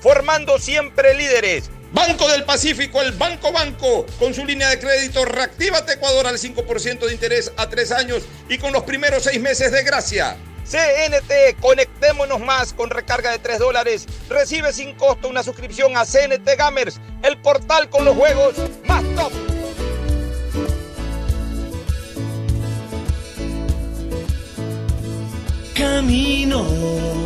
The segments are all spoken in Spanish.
formando siempre líderes. Banco del Pacífico, el Banco Banco, con su línea de crédito Reactívate Ecuador al 5% de interés a tres años y con los primeros seis meses de gracia. CNT, conectémonos más con recarga de 3 dólares. Recibe sin costo una suscripción a CNT Gamers, el portal con los juegos más top. Camino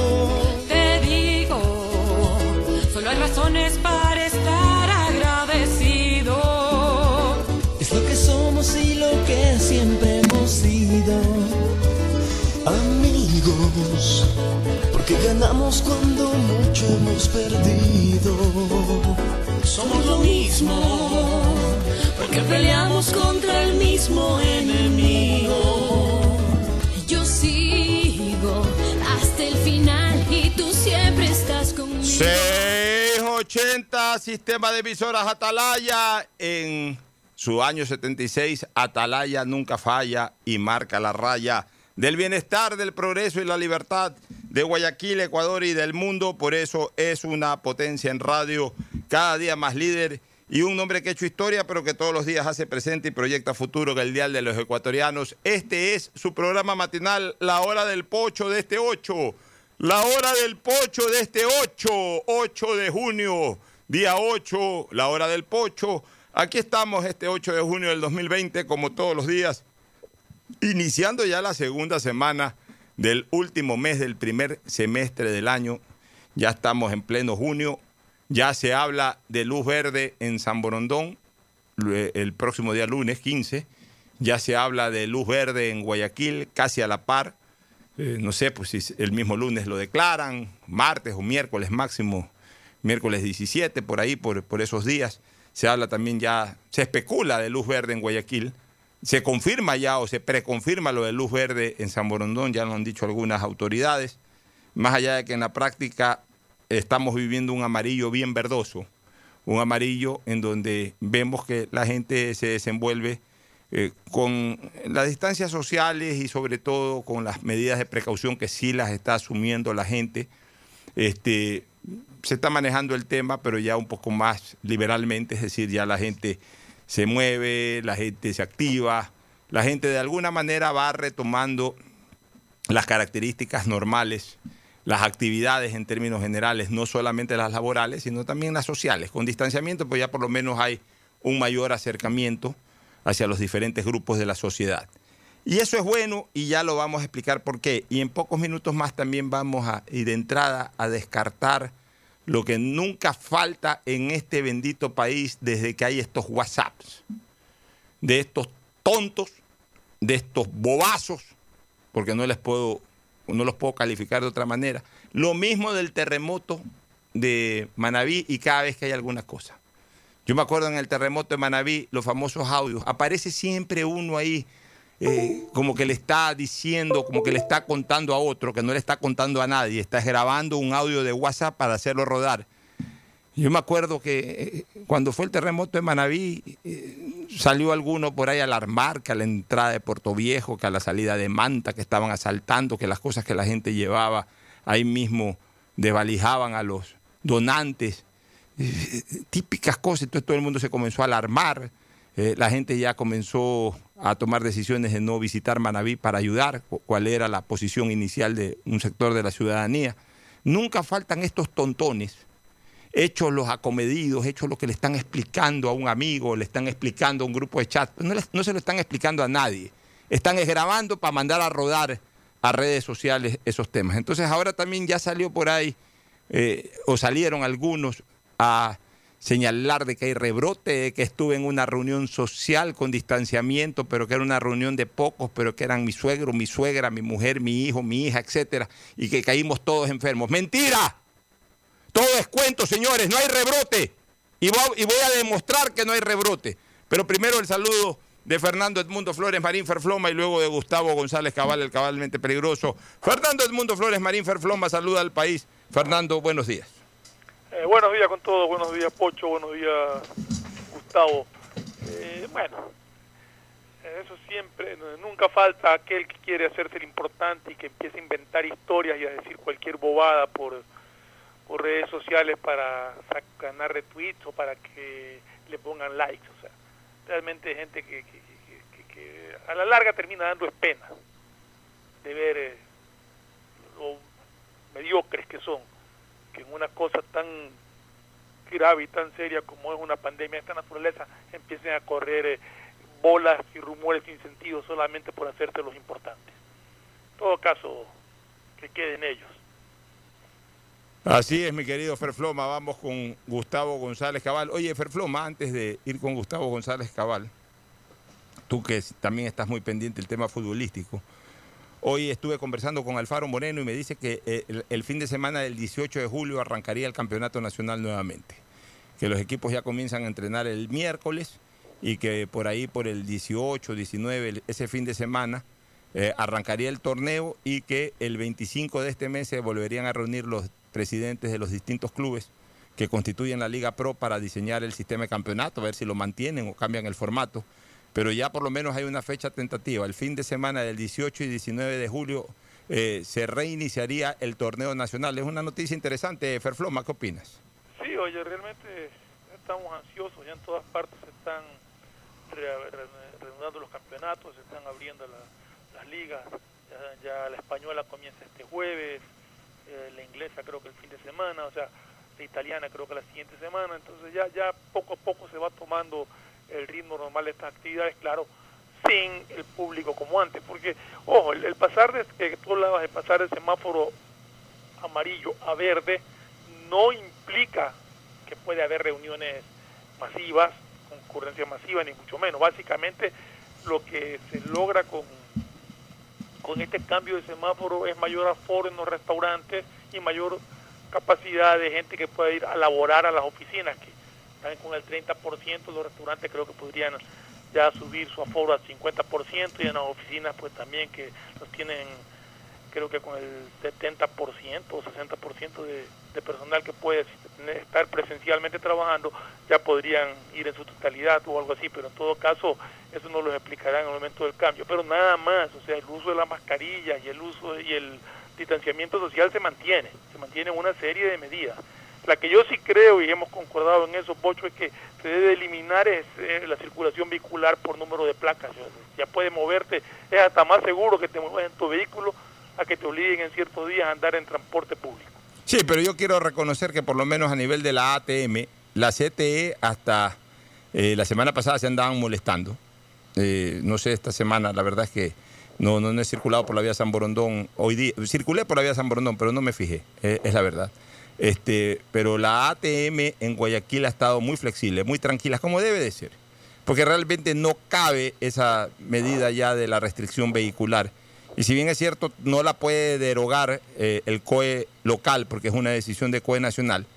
Porque ganamos cuando mucho hemos perdido. Somos lo mismo, porque peleamos contra el mismo enemigo. Yo sigo hasta el final y tú siempre estás conmigo. 680 Sistema de Emisoras Atalaya en su año 76. Atalaya nunca falla y marca la raya del bienestar, del progreso y la libertad de Guayaquil, Ecuador y del mundo. Por eso es una potencia en radio, cada día más líder y un hombre que ha hecho historia, pero que todos los días hace presente y proyecta futuro que el Dial de los Ecuatorianos. Este es su programa matinal, La Hora del Pocho de este 8. La Hora del Pocho de este 8, 8 de junio, día 8, La Hora del Pocho. Aquí estamos este 8 de junio del 2020, como todos los días iniciando ya la segunda semana del último mes del primer semestre del año. Ya estamos en pleno junio. Ya se habla de luz verde en San Borondón el próximo día lunes 15. Ya se habla de luz verde en Guayaquil, casi a la par. Eh, no sé pues si el mismo lunes lo declaran, martes o miércoles máximo, miércoles 17, por ahí, por, por esos días. Se habla también ya, se especula de luz verde en Guayaquil se confirma ya o se preconfirma lo de luz verde en San Borondón, ya lo han dicho algunas autoridades, más allá de que en la práctica estamos viviendo un amarillo bien verdoso, un amarillo en donde vemos que la gente se desenvuelve eh, con las distancias sociales y sobre todo con las medidas de precaución que sí las está asumiendo la gente. Este, se está manejando el tema, pero ya un poco más liberalmente, es decir, ya la gente se mueve, la gente se activa, la gente de alguna manera va retomando las características normales, las actividades en términos generales, no solamente las laborales, sino también las sociales. Con distanciamiento, pues ya por lo menos hay un mayor acercamiento hacia los diferentes grupos de la sociedad. Y eso es bueno y ya lo vamos a explicar por qué. Y en pocos minutos más también vamos a ir de entrada a descartar lo que nunca falta en este bendito país desde que hay estos WhatsApps, de estos tontos, de estos bobazos, porque no les puedo, no los puedo calificar de otra manera. Lo mismo del terremoto de Manabí y cada vez que hay alguna cosa. Yo me acuerdo en el terremoto de Manabí, los famosos audios. Aparece siempre uno ahí, eh, como que le está diciendo, como que le está contando a otro, que no le está contando a nadie. Está grabando un audio de WhatsApp para hacerlo rodar. Yo me acuerdo que eh, cuando fue el terremoto de Manabí, eh, salió alguno por ahí a alarmar que a la entrada de Puerto Viejo, que a la salida de Manta, que estaban asaltando, que las cosas que la gente llevaba ahí mismo desvalijaban a los donantes. Típicas cosas, entonces todo el mundo se comenzó a alarmar. La gente ya comenzó a tomar decisiones de no visitar Manabí para ayudar, cu- cuál era la posición inicial de un sector de la ciudadanía. Nunca faltan estos tontones hechos los acomedidos, hechos lo que le están explicando a un amigo, le están explicando a un grupo de chat. No, se lo están explicando a nadie. Están es grabando para mandar a rodar a redes sociales esos temas. Entonces ahora también ya salió por ahí, eh, o salieron algunos a señalar de que hay rebrote, de que estuve en una reunión social con distanciamiento, pero que era una reunión de pocos, pero que eran mi suegro, mi suegra, mi mujer, mi hijo, mi hija, etcétera, y que caímos todos enfermos. ¡Mentira! Todo es cuento, señores, no hay rebrote. Y voy, a demostrar que no hay rebrote. Pero primero el saludo de Fernando Edmundo Flores Marín Ferfloma y luego de Gustavo González Cabal, el cabalmente peligroso. Fernando Edmundo Flores Marín Ferfloma saluda al país. Fernando, buenos días. Eh, buenos días con todos, buenos días Pocho, buenos días Gustavo. Eh, bueno, eh, eso siempre, nunca falta aquel que quiere hacerse el importante y que empieza a inventar historias y a decir cualquier bobada por, por redes sociales para ganar retweets o para que le pongan likes. O sea, realmente gente que, que- que- que- a la larga termina dando pena de ver eh, lo mediocres que son que en una cosa tan grave y tan seria como es una pandemia de esta naturaleza empiecen a correr eh, bolas y rumores sin sentido solamente por hacerse los importantes. En todo caso, que queden ellos. Así es, mi querido Ferfloma. Vamos con Gustavo González Cabal. Oye, Ferfloma, antes de ir con Gustavo González Cabal, tú que también estás muy pendiente del tema futbolístico, hoy estuve conversando con Alfaro Moreno y me dice que eh, el, fin de semana del 18 de julio arrancaría el campeonato nacional nuevamente, que los equipos ya comienzan a entrenar el miércoles y que por ahí, por el 18, 19, el- ese fin de semana, eh, arrancaría el torneo y que el 25 de este mes se volverían a reunir los presidentes de los distintos clubes que constituyen la Liga Pro para diseñar el sistema de campeonato, a ver si lo mantienen o cambian el formato. Pero ya por lo menos hay una fecha tentativa. El fin de semana del 18 y 19 de julio eh, se reiniciaría el torneo nacional. Es una noticia interesante. Ferfloma, ¿qué opinas? Sí, oye, realmente estamos ansiosos, ya en todas partes se están re- re- reanudando los campeonatos, se están abriendo la- las ligas, ya, ya la española comienza este jueves, eh, la inglesa creo que el fin de semana, o sea, la italiana creo que la siguiente semana, entonces ya, ya poco a poco se va tomando el ritmo normal de estas actividades, claro, sin el público como antes, porque, ojo, el, pasar de, que tú hablabas de pasar del semáforo amarillo a verde no implica que puede haber reuniones masivas, concurrencia masiva, ni mucho menos. Básicamente lo que se logra con, con este cambio de semáforo es mayor aforo en los restaurantes y mayor capacidad de gente que pueda ir a laborar a las oficinas, que están con el 30%, los restaurantes creo que podrían ya subir su aforo al 50% y en las oficinas pues también que los tienen creo que con el 70% o 60% de, de personal que puede estar presencialmente trabajando ya podrían ir en su totalidad o algo así, pero en todo caso eso nos lo explicarán en el momento del cambio, pero nada más, o sea, el uso de la mascarilla y el uso y el distanciamiento social se mantiene, se mantiene una serie de medidas. La que yo sí creo y hemos concordado en eso, Pocho, es que se debe eliminar es, eh, la circulación vehicular por número de placas. Ya puedes moverte, es hasta más seguro que te muevas en tu vehículo a que te obliguen en ciertos días a andar en transporte público. Sí, pero yo quiero reconocer que por lo menos a nivel de la ATM, la CTE hasta eh, la semana pasada se andaban molestando. Eh, no sé, esta semana la verdad es que no, no, he circulado por la vía San Borondón hoy día. Circulé por la vía San Borondón, pero no me fijé, eh, es la verdad. Este, pero la ATM en Guayaquil ha estado muy flexible, muy tranquila, como debe de ser. Porque realmente no cabe esa medida ya de la restricción vehicular. Y si bien es cierto, no la puede derogar eh, el COE local, porque es una decisión de COE nacional,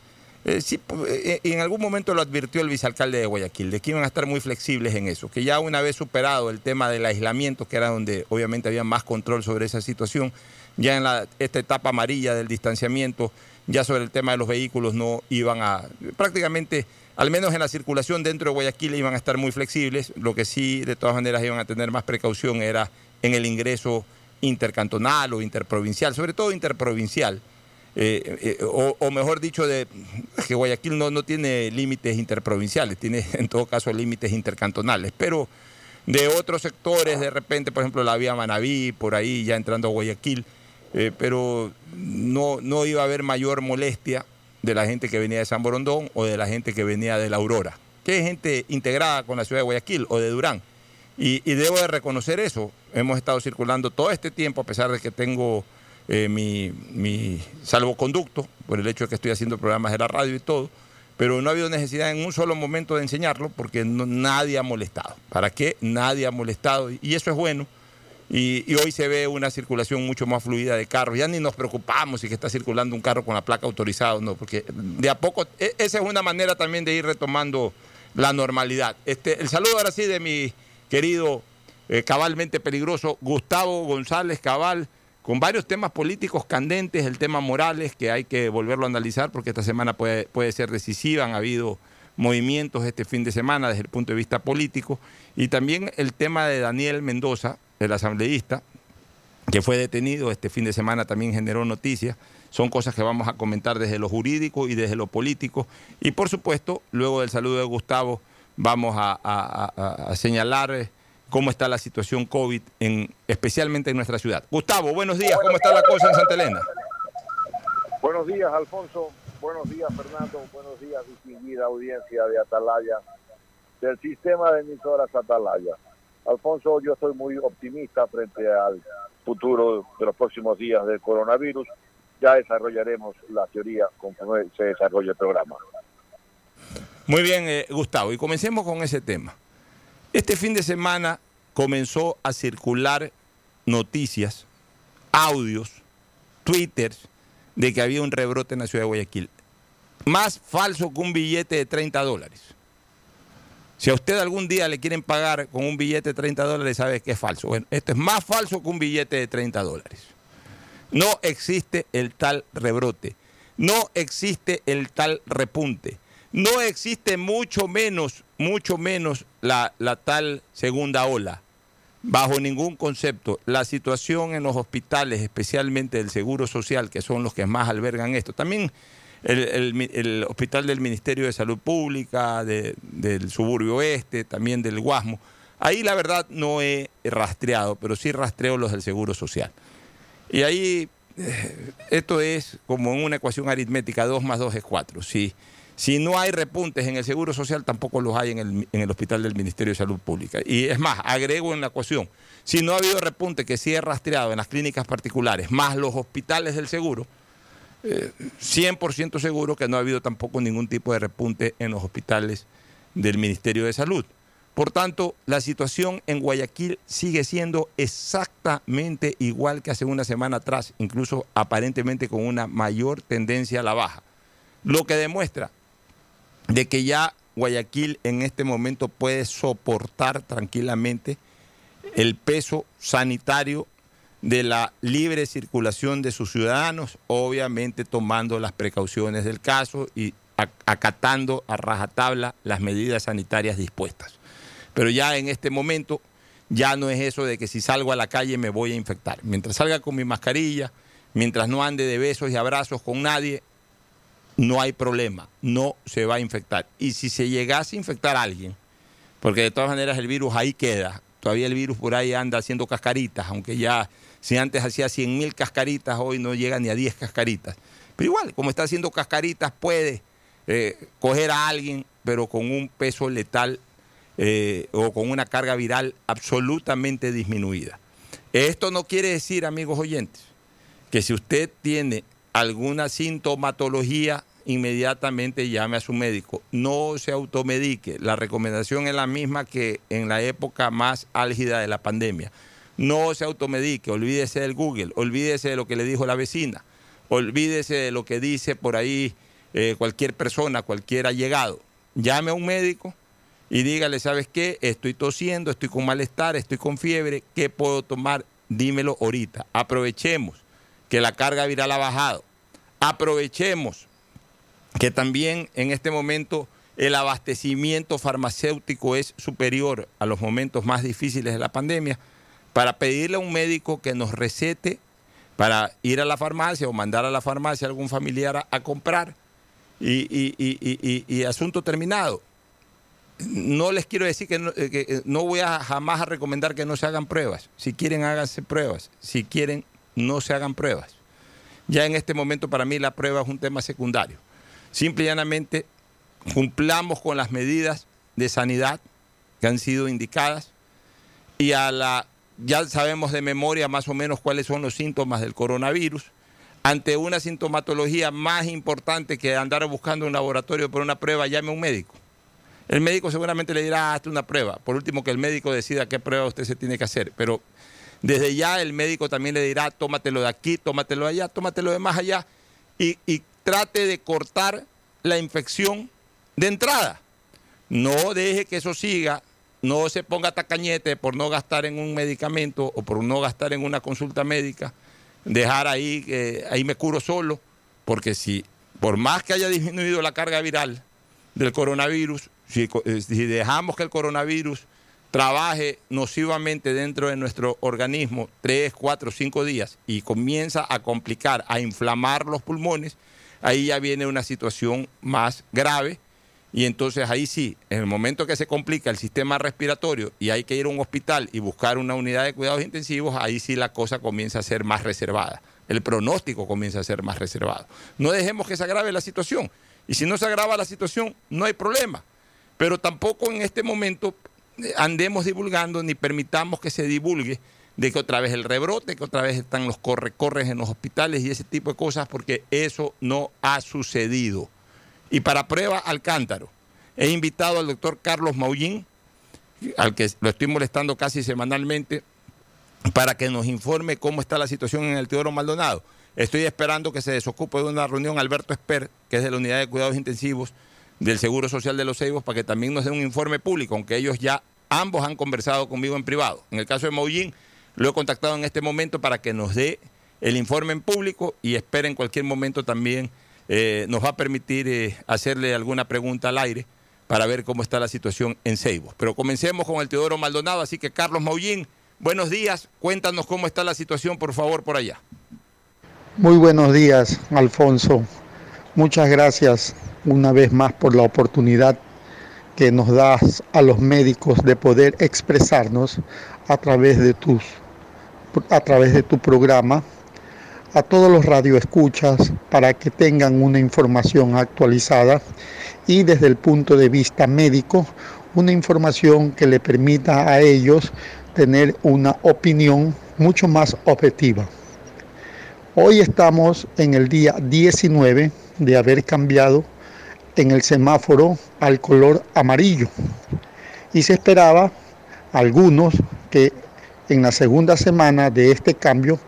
Eh, eh, en algún momento lo advirtió el vicealcalde de Guayaquil, de que iban a estar muy flexibles en eso, que ya una vez superado el tema del aislamiento, que era donde obviamente había más control sobre esa situación, ya en la, esta etapa amarilla del distanciamiento, ya sobre el tema de los vehículos no iban a, prácticamente, al menos en la circulación dentro de Guayaquil iban a estar muy flexibles, lo que sí de todas maneras iban a tener más precaución era en el ingreso intercantonal o interprovincial, sobre todo interprovincial. Eh, eh, o, mejor dicho, de que Guayaquil no, no tiene límites interprovinciales, tiene en todo caso límites intercantonales, pero de otros sectores, de repente, por ejemplo, la vía Manabí, por ahí ya entrando a Guayaquil, eh, pero no, no iba a haber mayor molestia de la gente que venía de San Borondón o de la gente que venía de La Aurora, que es gente integrada con la ciudad de Guayaquil o de Durán. Y, debo de reconocer eso. Hemos estado circulando todo este tiempo, a pesar de que tengo eh, mi, mi salvoconducto, por el hecho de que estoy haciendo programas de la radio y todo, pero no ha habido necesidad en un solo momento de enseñarlo porque nadie ha molestado. ¿Para qué? Nadie ha molestado y eso es bueno. Y, hoy se ve una circulación mucho más fluida de carros. Ya ni nos preocupamos si que está circulando un carro con la placa autorizada o no, porque de a poco, e- esa es una manera también de ir retomando la normalidad. Este, el saludo ahora sí de mi querido eh, cabalmente peligroso Gustavo González Cabal, con varios temas políticos candentes, el tema Morales, que hay que volverlo a analizar porque esta semana puede, puede ser decisiva, han habido movimientos este fin de semana desde el punto de vista político, y también el tema de Daniel Mendoza, el asambleísta, que fue detenido este fin de semana también generó noticias. Son cosas que vamos a comentar desde lo jurídico y desde lo político. Y por supuesto, luego del saludo de Gustavo, vamos a, señalar eh, cómo está la situación COVID, en, especialmente en nuestra ciudad. Gustavo, buenos días, ¿cómo está la cosa en Santa Elena? Buenos días, Alfonso. Buenos días, Fernando. Buenos días, distinguida audiencia de Atalaya, del sistema de emisoras Atalaya. Alfonso, yo estoy muy optimista frente al futuro de los próximos días del coronavirus. Ya desarrollaremos la teoría conforme se desarrolle el programa. Muy bien, eh, Gustavo, y comencemos con ese tema. Este fin de semana comenzó a circular noticias, audios, twitters de que había un rebrote en la ciudad de Guayaquil. Más falso que un billete de 30 dólares. Si a usted algún día le quieren pagar con un billete de 30 dólares, sabe que es falso. Bueno, esto es más falso que un billete de 30 dólares. No existe el tal rebrote. No existe el tal repunte. No existe mucho menos, mucho menos la, la tal segunda ola. Bajo ningún concepto. La situación en los hospitales, especialmente del Seguro Social, que son los que más albergan esto. También el, hospital del Ministerio de Salud Pública, de- del suburbio oeste, también del Guasmo. Ahí la verdad no he rastreado, pero sí rastreo los del Seguro Social. Y ahí eh, esto es como en una ecuación aritmética, 2 más 2 es 4. Si, si no hay repuntes en el Seguro Social, tampoco los hay en el, en el Hospital del Ministerio de Salud Pública. Y es más, agrego en la ecuación, si no ha habido repunte que sí he rastreado en las clínicas particulares, más los hospitales del seguro, eh, 100% seguro que no ha habido tampoco ningún tipo de repunte en los hospitales del Ministerio de Salud. Por tanto, la situación en Guayaquil sigue siendo exactamente igual que hace una semana atrás, incluso aparentemente con una mayor tendencia a la baja. Lo que demuestra de que ya Guayaquil en este momento puede soportar tranquilamente el peso sanitario de la libre circulación de sus ciudadanos, obviamente tomando las precauciones del caso y ac- acatando a rajatabla las medidas sanitarias dispuestas. Pero ya en este momento ya no es eso de que si salgo a la calle me voy a infectar. Mientras salga con mi mascarilla, mientras no ande de besos y abrazos con nadie, no hay problema, no se va a infectar. Y si se llegase a infectar a alguien, porque de todas maneras el virus ahí queda, todavía el virus por ahí anda haciendo cascaritas, aunque ya si antes hacía 100 mil cascaritas, hoy no llega ni a 10 cascaritas. Pero igual, como está haciendo cascaritas, puede eh, coger a alguien, pero con un peso letal eh, o con una carga viral absolutamente disminuida. Esto no quiere decir, amigos oyentes, que si usted tiene alguna sintomatología, inmediatamente llame a su médico. No se automedique. La recomendación es la misma que en la época más álgida de la pandemia. No se automedique, olvídese del Google, olvídese de lo que le dijo la vecina, olvídese de lo que dice por ahí eh, cualquier persona, cualquier allegado, llame a un médico y dígale, ¿sabes qué? Estoy tosiendo, estoy con malestar, estoy con fiebre, ¿qué puedo tomar? Dímelo ahorita. Aprovechemos que la carga viral ha bajado. Aprovechemos que también en este momento el abastecimiento farmacéutico es superior a los momentos más difíciles de la pandemia para pedirle a un médico que nos recete para ir a la farmacia o mandar a la farmacia a algún familiar a, comprar y asunto terminado. No les quiero decir que no, eh, que, eh, no voy a jamás a recomendar que no se hagan pruebas. Si quieren, háganse pruebas. Si quieren, no se hagan pruebas. Ya en este momento para mí la prueba es un tema secundario. Simple y llanamente cumplamos con las medidas de sanidad que han sido indicadas y a la ya sabemos de memoria más o menos cuáles son los síntomas del coronavirus. Ante una sintomatología más importante que andar buscando un laboratorio por una prueba, llame a un médico. El médico seguramente le dirá, "Ah, hazte una prueba. Por último, que el médico decida qué prueba usted se tiene que hacer. Pero desde ya el médico también le dirá, tómatelo de aquí, tómatelo de allá, tómatelo de más allá. Y, y trate de cortar la infección de entrada. No deje que eso siga, no se ponga tacañete por no gastar en un medicamento o por no gastar en una consulta médica, dejar ahí, que ahí me curo solo, porque si, por más que haya disminuido la carga viral del coronavirus, si, eh, si dejamos que el coronavirus trabaje nocivamente dentro de nuestro organismo tres, cuatro, cinco días y comienza a complicar, a inflamar los pulmones, ahí ya viene una situación más grave y entonces ahí sí, en el momento que se complica el sistema respiratorio y hay que ir a un hospital y buscar una unidad de cuidados intensivos, ahí sí la cosa comienza a ser más reservada. El pronóstico comienza a ser más reservado. No dejemos que se agrave la situación. Y si no se agrava la situación, no hay problema. Pero tampoco en este momento eh, andemos divulgando ni permitamos que se divulgue de que otra vez el rebrote, que otra vez están los corre-corres en los hospitales y ese tipo de cosas, porque eso no ha sucedido. Y para prueba al cántaro, he invitado al doctor Carlos Maullín, al que lo estoy molestando casi semanalmente, para que nos informe cómo está la situación en el Teodoro Maldonado. Estoy esperando que se desocupe de una reunión Alberto Esper, que es de la Unidad de Cuidados Intensivos del Seguro Social de los Ceibos, para que también nos dé un informe público, aunque ellos ya ambos han conversado conmigo en privado. En el caso de Maullín, lo he contactado en este momento para que nos dé el informe en público y espera en cualquier momento también eh, nos va a permitir eh, hacerle alguna pregunta al aire para ver cómo está la situación en Ceibos. Pero comencemos con el Teodoro Maldonado, así que Carlos Maullín, buenos días, cuéntanos cómo está la situación, por favor, por allá. Muy buenos días, Alfonso. Muchas gracias una vez más por la oportunidad que nos das a los médicos de poder expresarnos a través de tus a través de tu programa a todos los radioescuchas para que tengan una información actualizada y desde el punto de vista médico una información que le permita a ellos tener una opinión mucho más objetiva. Hoy estamos en el día 19 de haber cambiado en el semáforo al color amarillo y se esperaba algunos que en la segunda semana de este cambio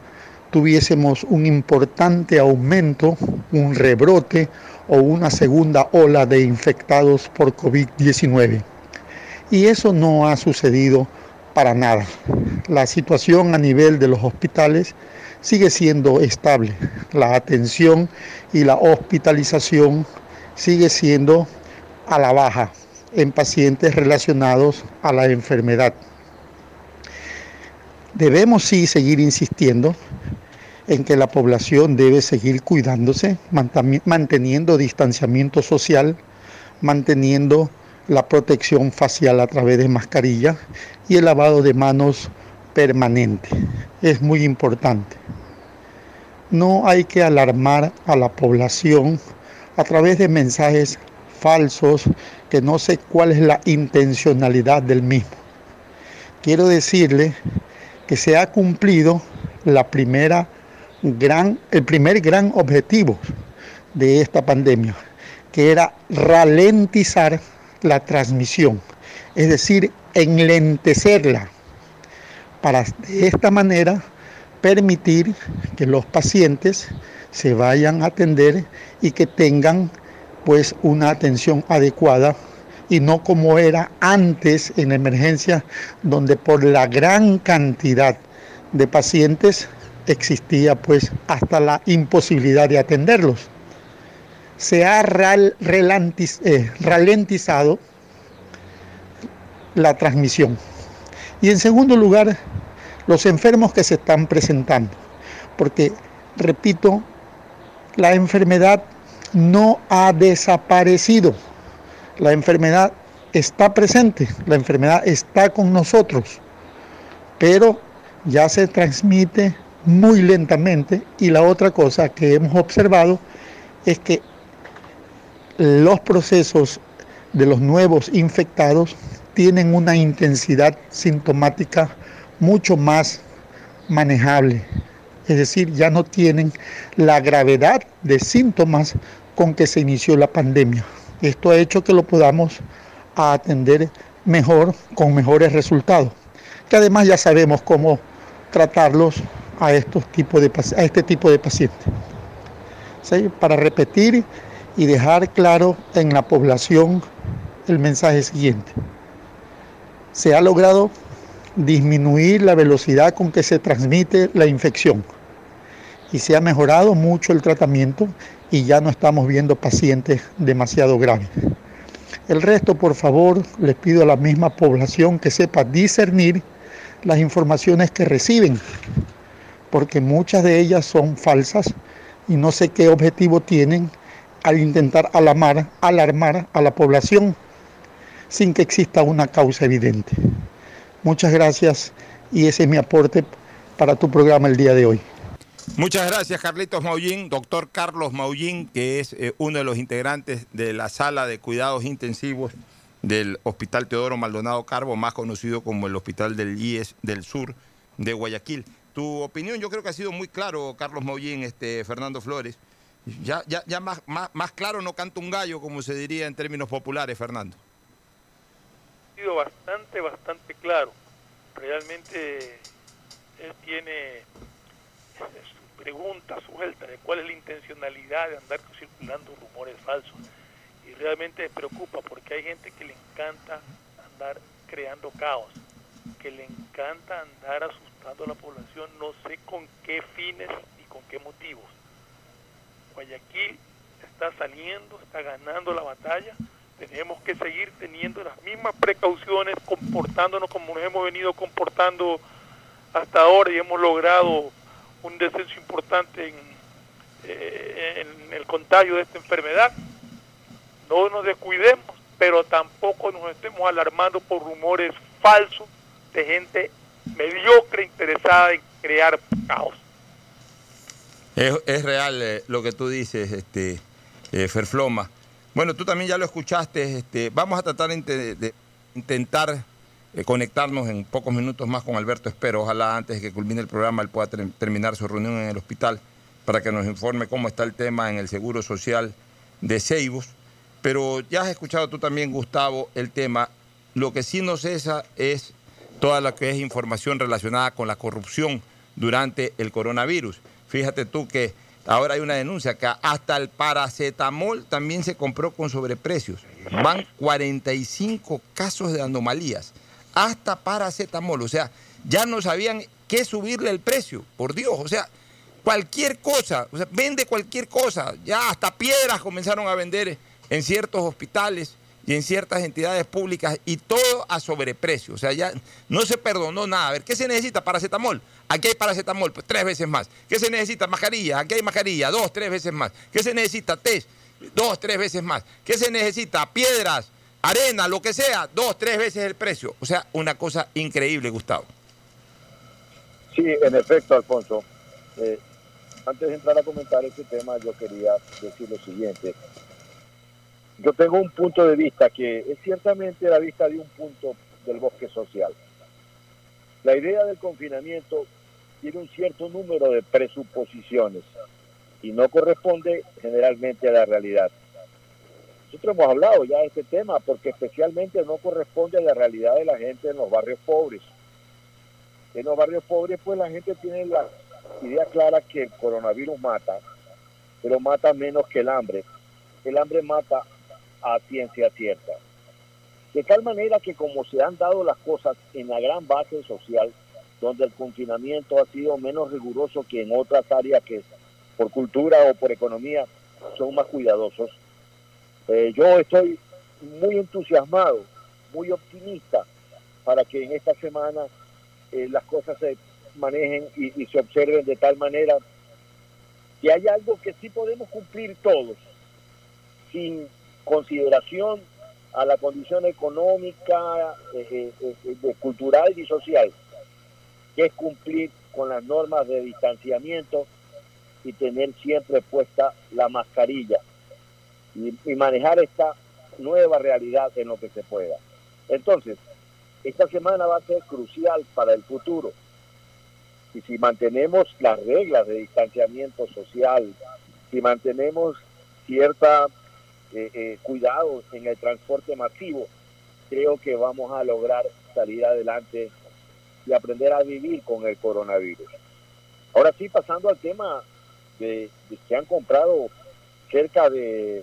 tuviésemos un importante aumento, un rebrote o una segunda ola de infectados por COVID-19. Y eso no ha sucedido para nada. La situación a nivel de los hospitales sigue siendo estable. La atención y la hospitalización sigue siendo a la baja en pacientes relacionados a la enfermedad. Debemos sí seguir insistiendo en que la población debe seguir cuidándose, manteniendo distanciamiento social, manteniendo la protección facial a través de mascarilla y el lavado de manos permanente. Es muy importante. No hay que alarmar a la población a través de mensajes falsos que no sé cuál es la intencionalidad del mismo. Quiero decirle que se ha cumplido la primera gran, el primer gran objetivo de esta pandemia, que era ralentizar la transmisión, es decir, enlentecerla, para de esta manera permitir que los pacientes se vayan a atender y que tengan pues una atención adecuada y no como era antes en emergencia, donde por la gran cantidad de pacientes existía pues hasta la imposibilidad de atenderlos. Se ha eh, ralentizado la transmisión. Y en segundo lugar, los enfermos que se están presentando. Porque, repito, la enfermedad no ha desaparecido. La enfermedad está presente, la enfermedad está con nosotros, pero ya se transmite muy lentamente y la otra cosa que hemos observado es que los procesos de los nuevos infectados tienen una intensidad sintomática mucho más manejable. Es decir, ya no tienen la gravedad de síntomas con que se inició la pandemia. Esto ha hecho que lo podamos atender mejor, con mejores resultados. Que además ya sabemos cómo tratarlos a, estos tipos de, a este tipo de pacientes. Para repetir y dejar claro en la población el mensaje siguiente. Se ha logrado disminuir la velocidad con que se transmite la infección y se ha mejorado mucho el tratamiento y ya no estamos viendo pacientes demasiado graves. El resto, por favor, les pido a la misma población que sepa discernir las informaciones que reciben, porque muchas de ellas son falsas y no sé qué objetivo tienen al intentar alarmar, alarmar a la población sin que exista una causa evidente. Muchas gracias y ese es mi aporte para tu programa el día de hoy. Muchas gracias, Carlitos Maullín, doctor Carlos Maullín, que es eh, uno de los integrantes de la sala de cuidados intensivos del Hospital Teodoro Maldonado Carbo, más conocido como el Hospital del IES del Sur de Guayaquil. Tu opinión yo creo que ha sido muy claro, Carlos Maullín, este, Fernando Flores. Ya, ya, ya más, claro no canta un gallo, como se diría en términos populares, Fernando. Ha sido bastante, bastante claro. Realmente él tiene pregunta suelta de cuál es la intencionalidad de andar circulando rumores falsos. Y realmente me preocupa porque hay gente que le encanta andar creando caos, que le encanta andar asustando a la población, no sé con qué fines y con qué motivos. Guayaquil está saliendo, está ganando la batalla, tenemos que seguir teniendo las mismas precauciones, comportándonos como nos hemos venido comportando hasta ahora y hemos logrado un descenso importante eh, en, el contagio de esta enfermedad. No nos descuidemos, pero tampoco nos estemos alarmando por rumores falsos de gente mediocre interesada en crear caos. Es, real eh, lo que tú dices, este, eh, Ferfloma. Bueno, tú también ya lo escuchaste. Este, vamos a tratar de intentar eh, conectarnos en pocos minutos más con Alberto Espero. Ojalá antes de que culmine el programa él pueda terminar su reunión en el hospital para que nos informe cómo está el tema en el Seguro Social de Ceibos. Pero ya has escuchado tú también, Gustavo, el tema. Lo que sí no cesa es toda la que es información relacionada con la corrupción durante el coronavirus. Fíjate tú que ahora hay una denuncia que hasta el paracetamol también se compró con sobreprecios. Van 45 casos de anomalías hasta paracetamol. O sea, ya no sabían qué subirle el precio, por Dios. O sea, cualquier cosa, o sea, vende cualquier cosa. Ya hasta piedras comenzaron a vender en ciertos hospitales y en ciertas entidades públicas y todo a sobreprecio. O sea, ya no se perdonó nada. A ver, ¿qué se necesita? Paracetamol. Aquí hay paracetamol, pues tres veces más. ¿Qué se necesita? Mascarilla. Aquí hay mascarilla, dos, tres veces más. ¿Qué se necesita? Test, dos, tres veces más. ¿Qué se necesita? Piedras, arena, lo que sea, dos, tres veces el precio. O sea, una cosa increíble, Gustavo. Sí, en efecto, Alfonso. Eh, antes de entrar a comentar este tema, yo quería decir lo siguiente. Yo tengo un punto de vista que es ciertamente la vista de un punto del bosque social. La idea del confinamiento tiene un cierto número de presuposiciones y no corresponde generalmente a la realidad. Nosotros hemos hablado ya de este tema porque especialmente no corresponde a la realidad de la gente en los barrios pobres. En los barrios pobres pues la gente tiene la idea clara que el coronavirus mata, pero mata menos que el hambre. el hambre mata a ciencia cierta. De tal manera que como se han dado las cosas en la gran base social, donde el confinamiento ha sido menos riguroso que en otras áreas que por cultura o por economía son más cuidadosos, eh, yo estoy muy entusiasmado, muy optimista para que en esta semana eh, las cosas se manejen y, y se observen de tal manera que hay algo que sí podemos cumplir todos, sin consideración a la condición económica, eh, eh, eh, cultural y social, que es cumplir con las normas de distanciamiento y tener siempre puesta la mascarilla y, y manejar esta nueva realidad en lo que se pueda. Entonces, esta semana va a ser crucial para el futuro. Y si mantenemos las reglas de distanciamiento social, si mantenemos cierta eh, eh, cuidado en el transporte masivo, creo que vamos a lograr salir adelante y aprender a vivir con el coronavirus. Ahora sí, pasando al tema de, de que han comprado cerca de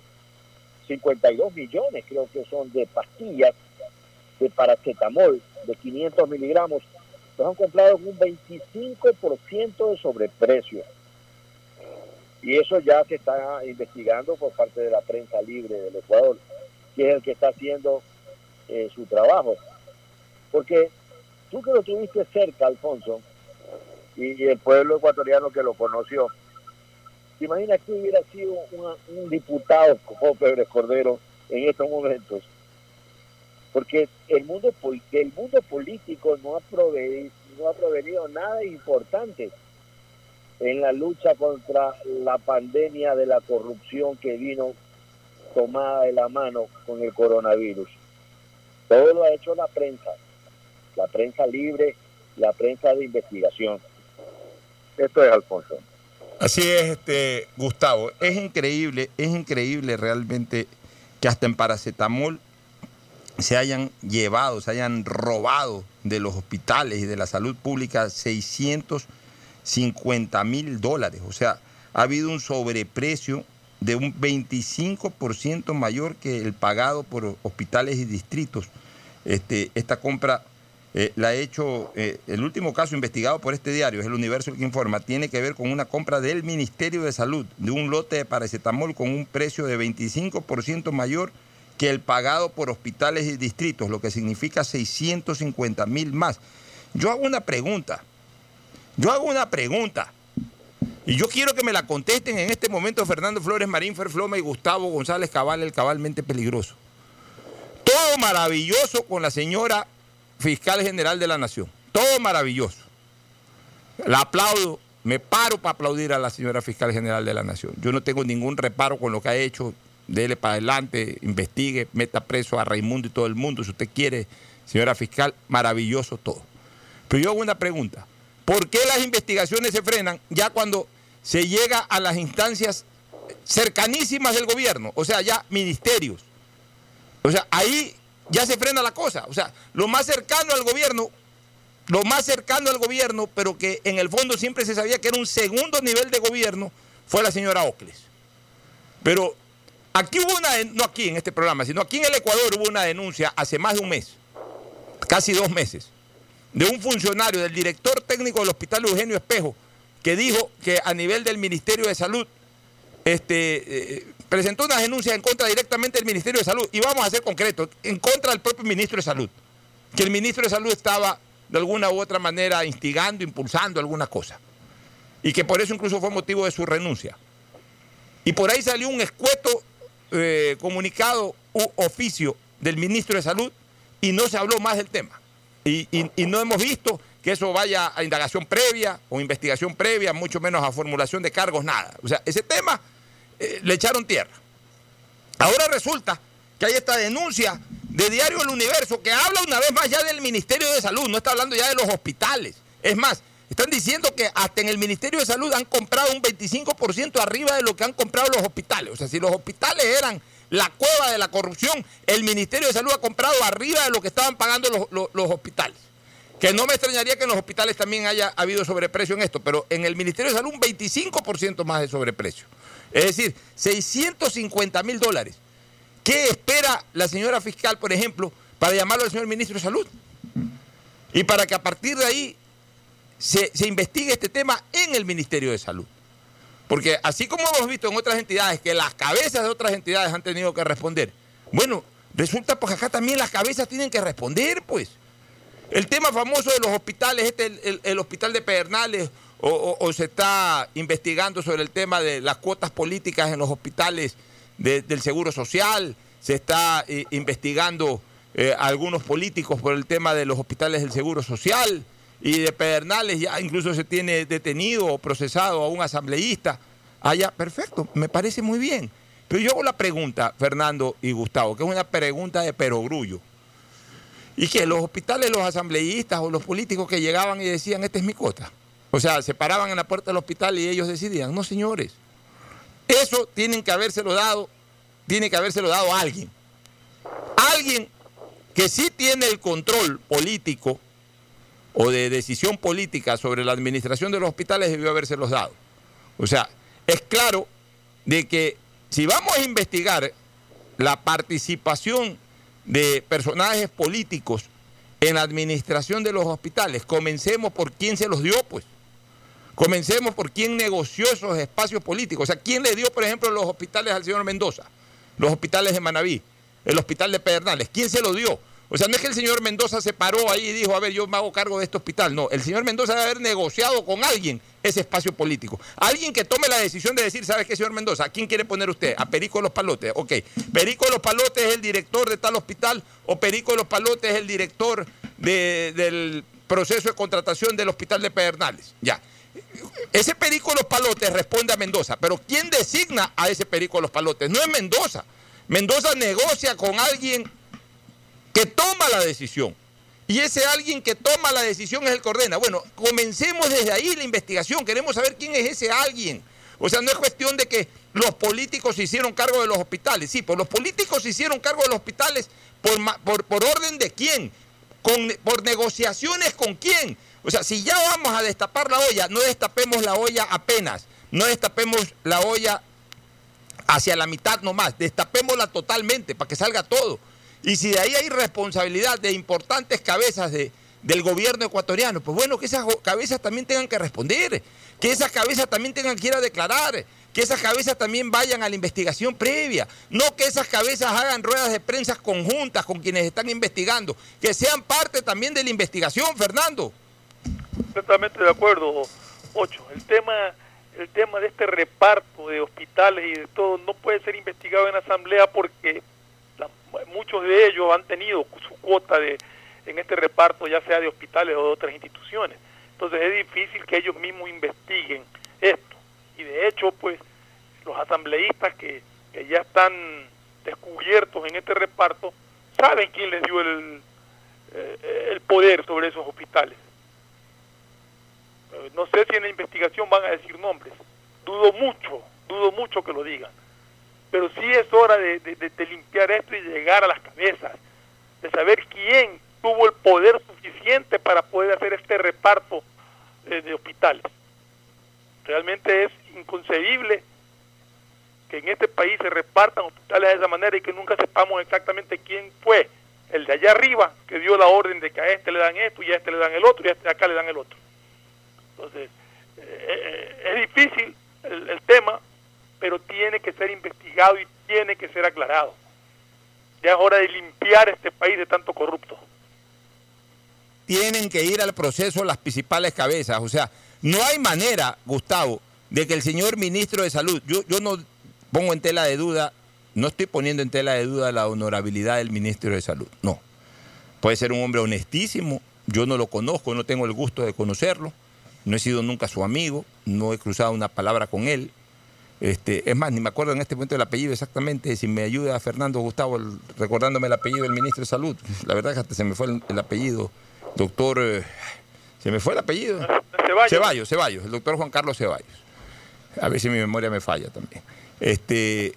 52 millones, creo que son de pastillas de paracetamol de 500 miligramos, los han comprado con un 25% de sobreprecio. Y eso ya se está investigando por parte de la prensa libre del Ecuador, que es el que está haciendo eh, su trabajo. Porque tú que lo tuviste cerca, Alfonso, y, el pueblo ecuatoriano que lo conoció, ¿te imaginas que hubiera sido un diputado como Pérez Cordero en estos momentos? Porque el mundo, el mundo político no ha, no ha provenido nada importante en la lucha contra la pandemia de la corrupción que vino tomada de la mano con el coronavirus. Todo lo ha hecho la prensa, la prensa libre, la prensa de investigación. Esto es Alfonso. Así es, este Gustavo. Es increíble, es increíble realmente que hasta en paracetamol se hayan llevado, se hayan robado de los hospitales y de la salud pública 650 mil dólares. O sea, ha habido un sobreprecio de un 25% mayor que el pagado por hospitales y distritos. Este, esta compra eh, la ha hecho, eh, el último caso investigado por este diario, es el Universo el que informa, tiene que ver con una compra del Ministerio de Salud de un lote de paracetamol con un precio de 25% mayor que el pagado por hospitales y distritos, lo que significa 650 mil más. Yo hago una pregunta, yo hago una pregunta, y yo quiero que me la contesten en este momento Fernando Flores Marín Ferfloma y Gustavo González Cabal, el cabalmente peligroso. Todo maravilloso con la señora fiscal general de la Nación. Todo maravilloso. La aplaudo, me paro para aplaudir a la señora fiscal general de la Nación. Yo no tengo ningún reparo con lo que ha hecho. Dele para adelante, investigue, meta preso a Raimundo y todo el mundo. Si usted quiere, señora fiscal, maravilloso todo. Pero yo hago una pregunta. ¿Por qué las investigaciones se frenan ya cuando se llega a las instancias cercanísimas del gobierno? O sea, ya ministerios. O sea, ahí ya se frena la cosa. O sea, lo más cercano al gobierno, lo más cercano al gobierno, pero que en el fondo siempre se sabía que era un segundo nivel de gobierno, fue la señora Ocles. Pero aquí hubo una, no aquí en este programa, sino aquí en el Ecuador hubo una denuncia hace más de un mes, casi dos meses, de un funcionario, del director técnico del Hospital Eugenio Espejo, que dijo que a nivel del Ministerio de Salud este, eh, presentó una denuncia en contra directamente del Ministerio de Salud. Y vamos a ser concretos, en contra del propio ministro de Salud. Que el ministro de Salud estaba de alguna u otra manera instigando, impulsando alguna cosa. Y que por eso incluso fue motivo de su renuncia. Y por ahí salió un escueto eh, comunicado u oficio del ministro de Salud y no se habló más del tema. Y, y- y no hemos visto que eso vaya a indagación previa o investigación previa, mucho menos a formulación de cargos, nada. O sea, ese tema eh, le echaron tierra. Ahora resulta que hay esta denuncia de Diario El Universo que habla una vez más ya del Ministerio de Salud, no está hablando ya de los hospitales. Es más, están diciendo que hasta en el Ministerio de Salud han comprado un 25% arriba de lo que han comprado los hospitales. O sea, si los hospitales eran la cueva de la corrupción, el Ministerio de Salud ha comprado arriba de lo que estaban pagando los, hospitales. Que no me extrañaría que en los hospitales también haya habido sobreprecio en esto, pero en el Ministerio de Salud un 25% más de sobreprecio. Es decir, 650 mil dólares. ¿Qué espera la señora fiscal, por ejemplo, para llamarlo al señor ministro de Salud? Y para que a partir de ahí se investigue este tema en el Ministerio de Salud. Porque así como hemos visto en otras entidades que las cabezas de otras entidades han tenido que responder, bueno, resulta pues acá también las cabezas tienen que responder, pues. El tema famoso de los hospitales, este, el, el- hospital de Pedernales, o, se está investigando sobre el tema de las cuotas políticas en los hospitales de- del Seguro Social, se está eh, investigando eh, algunos políticos por el tema de los hospitales del Seguro Social, y de Pedernales ya incluso se tiene detenido o procesado a un asambleísta. Ah, ya, perfecto, me parece muy bien. Pero yo hago la pregunta, Fernando y Gustavo, que es una pregunta de perogrullo. Y que los hospitales, los asambleístas o los políticos que llegaban y decían, esta es mi cuota. O sea, se paraban en la puerta del hospital y ellos decidían, no señores, eso tienen que habérselo dado, tiene que habérselo dado a alguien. Alguien que sí tiene el control político o de decisión política sobre la administración de los hospitales debió habérselos dado. O sea, es claro de que si vamos a investigar la participación de personajes políticos en la administración de los hospitales, comencemos por quién se los dio, pues. Comencemos por quién negoció esos espacios políticos. O sea, quién le dio, por ejemplo, los hospitales al señor Mendoza, los hospitales de Manaví, el hospital de Pedernales. ¿Quién se lo dio? O sea, no es que el señor Mendoza se paró ahí y dijo, a ver, yo me hago cargo de este hospital. No, el señor Mendoza debe haber negociado con alguien ese espacio político. Alguien que tome la decisión de decir, ¿sabes qué, señor Mendoza? ¿A quién quiere poner usted? A Perico de los Palotes. Ok, Perico los Palotes es el director de tal hospital o Perico los Palotes es el director de- del proceso de contratación del hospital de Pedernales. Ya. Ese Perico de los Palotes responde a Mendoza, pero ¿quién designa a ese Perico los Palotes? No es Mendoza. Mendoza negocia con alguien que toma la decisión. Y ese alguien que toma la decisión es el Cordena. Bueno, comencemos desde ahí la investigación. Queremos saber quién es ese alguien. O sea, no es cuestión de que los políticos se hicieron cargo de los hospitales. Sí, pues los políticos se hicieron cargo de los hospitales por, por, por orden de quién, con, por negociaciones con quién. O sea, si ya vamos a destapar la olla, no destapemos la olla apenas, no destapemos la olla hacia la mitad nomás, destapémosla totalmente para que salga todo. Y si de ahí hay responsabilidad de importantes cabezas de, del gobierno ecuatoriano, pues bueno, que esas cabezas también tengan que responder, que esas cabezas también tengan que ir a declarar, que esas cabezas también vayan a la investigación previa, no que esas cabezas hagan ruedas de prensa conjuntas con quienes están investigando, que sean parte también de la investigación, Fernando. Completamente de acuerdo, Ocho. El tema, el tema de este reparto de hospitales y de todo no puede ser investigado en asamblea porque muchos de ellos han tenido su cuota de en este reparto, ya sea de hospitales o de otras instituciones. Entonces es difícil que ellos mismos investiguen esto. Y de hecho, pues, los asambleístas que, que ya están descubiertos en este reparto saben quién les dio el, eh, el poder sobre esos hospitales. Eh, No sé si en la investigación van a decir nombres. Dudo mucho, dudo mucho que lo digan. Pero sí es hora de, de- limpiar esto y llegar a las cabezas, de saber quién tuvo el poder suficiente para poder hacer este reparto eh, de hospitales. Realmente es inconcebible que en este país se repartan hospitales de esa manera y que nunca sepamos exactamente quién fue el de allá arriba que dio la orden de que a este le dan esto y a este le dan el otro y a este acá le dan el otro. Entonces, eh, eh, es difícil el tema, pero tiene que ser investigado y tiene que ser aclarado. Ya es hora de limpiar este país de tanto corrupto. tienen que ir al proceso las principales cabezas. O sea, no hay manera, Gustavo, de que el señor ministro de Salud, yo, yo no pongo en tela de duda, no estoy poniendo en tela de duda la honorabilidad del ministro de Salud, no. Puede ser un hombre honestísimo, yo no lo conozco, no tengo el gusto de conocerlo, no he sido nunca su amigo, no he cruzado una palabra con él. Este, es más, ni me acuerdo en este momento el apellido exactamente, si me ayuda Fernando Gustavo el- recordándome el apellido del ministro de Salud. La verdad es que hasta se me fue el, el apellido, doctor, eh, se me fue el apellido. Ceballos. Ceballos, Ceballos, el doctor Juan Carlos Ceballos. A ver si mi memoria me falla también. Este,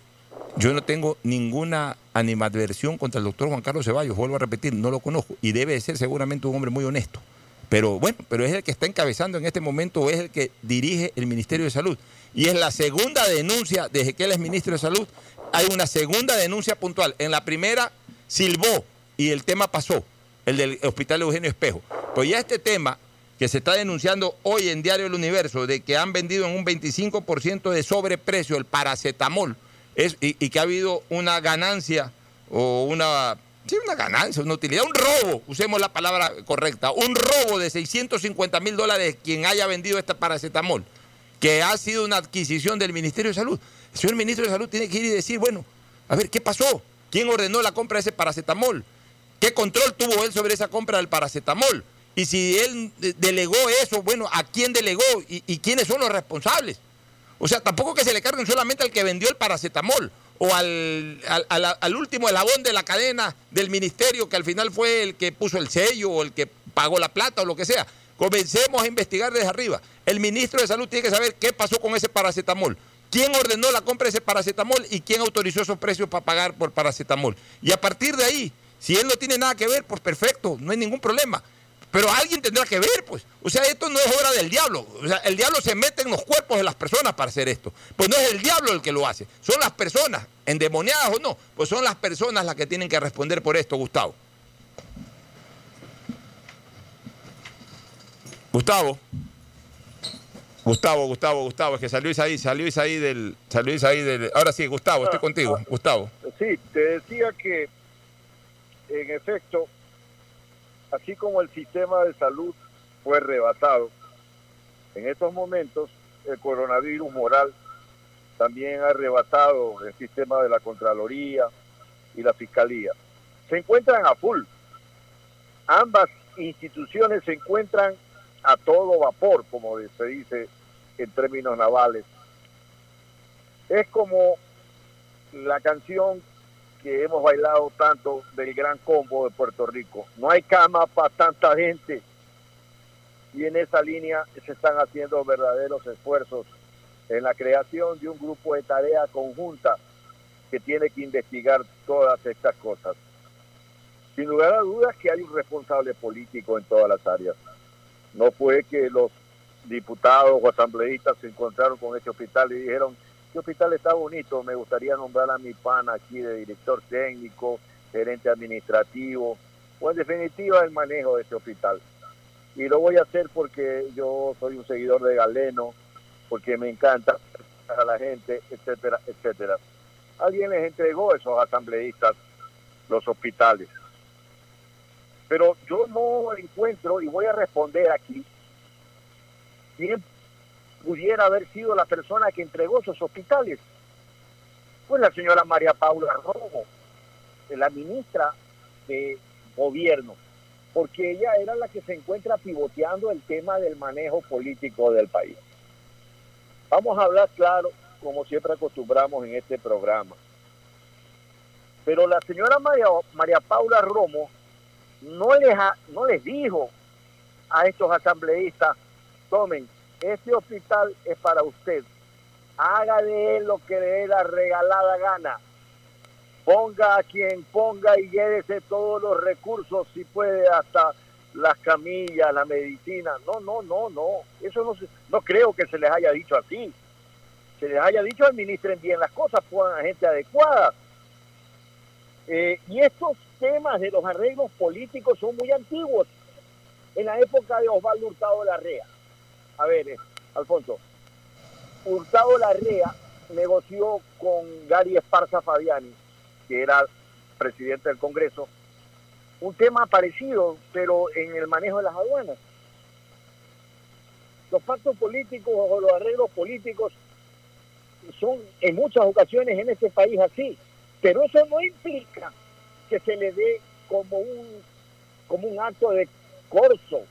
yo no tengo ninguna animadversión contra el doctor Juan Carlos Ceballos, vuelvo a repetir, no lo conozco y debe de ser seguramente un hombre muy honesto. Pero bueno, pero es el que está encabezando en este momento, es el que dirige el Ministerio de Salud. Y es la segunda denuncia desde que él es ministro de Salud. Hay una segunda denuncia puntual. En la primera silbó y el tema pasó, el del Hospital Eugenio Espejo. Pues ya este tema que se está denunciando hoy en Diario El Universo, de que han vendido en un 25% de sobreprecio el paracetamol, y, y que ha habido una ganancia o una, sí, una ganancia, una utilidad, un robo, usemos la palabra correcta, un robo de 650 mil dólares quien haya vendido este paracetamol, que ha sido una adquisición del Ministerio de Salud. El señor ministro de Salud tiene que ir y decir, bueno, a ver, ¿qué pasó? ¿Quién ordenó la compra de ese paracetamol? ¿Qué control tuvo él sobre esa compra del paracetamol? Y si él de- delegó eso, bueno, ¿a quién delegó y, quiénes son los responsables? O sea, tampoco que se le carguen solamente al que vendió el paracetamol o al, al- al- último eslabón de la cadena del ministerio que al final fue el que puso el sello o el que pagó la plata o lo que sea. Comencemos a investigar desde arriba. El ministro de Salud tiene que saber qué pasó con ese paracetamol. ¿Quién ordenó la compra de ese paracetamol y quién autorizó esos precios para pagar por paracetamol? Y a partir de ahí, si él no tiene nada que ver, pues perfecto, no hay ningún problema. Pero alguien tendrá que ver, pues. O sea, esto no es obra del diablo. O sea, el diablo se mete en los cuerpos de las personas para hacer esto. Pues no es el diablo el que lo hace. Son las personas, endemoniadas o no, pues son las personas las que tienen que responder por esto, Gustavo. Gustavo. Gustavo, Gustavo, Gustavo, es que salió Isaí, salió Isaí del, salió Isaí del. Ahora sí, Gustavo, estoy contigo, Gustavo. Sí, te decía que, en efecto, así como el sistema de salud fue rebasado, en estos momentos el coronavirus moral también ha arrebatado el sistema de la Contraloría y la Fiscalía. Se encuentran a full. Ambas instituciones se encuentran a todo vapor, como se dice en términos navales. Es como la canción que hemos bailado tanto del Gran Combo de Puerto Rico. No hay cama para tanta gente. Y en esa línea se están haciendo verdaderos esfuerzos en la creación de un grupo de tarea conjunta que tiene que investigar todas estas cosas. Sin lugar a dudas que hay un responsable político en todas las áreas. No fue que los diputados o asambleístas se encontraron con este hospital y dijeron, este hospital está bonito, me gustaría nombrar a mi pana aquí de director técnico, gerente administrativo, o en definitiva el manejo de este hospital. Y lo voy a hacer porque yo soy un seguidor de Galeno, porque me encanta a la gente, etcétera, etcétera. Alguien les entregó a esos asambleístas los hospitales. Pero yo no encuentro, y voy a responder aquí, quién pudiera haber sido la persona que entregó esos hospitales. Pues la señora María Paula Romo, la ministra de Gobierno, porque ella era la que se encuentra pivoteando el tema del manejo político del país. Vamos a hablar claro, como siempre acostumbramos en este programa. Pero la señora María, María Paula Romo no les, ha- no les dijo a estos asambleístas, tomen, este hospital es para usted, haga de él lo que le dé la regalada gana, ponga a quien ponga y llévese todos los recursos, si puede, hasta las camillas, la medicina. No, no, no, no, eso no, se- no creo que se les haya dicho así. Se les haya dicho administren bien las cosas, pongan a gente adecuada. Eh, y estos temas de los arreglos políticos son muy antiguos. En la época de Osvaldo Hurtado Larrea. A ver, eh, Alfonso. Hurtado Larrea negoció con Gary Esparza Fabiani, que era presidente del Congreso, un tema parecido, pero en el manejo de las aduanas. Los pactos políticos o los arreglos políticos son en muchas ocasiones en este país así, pero eso no implica que se le dé como un como un acto de corso,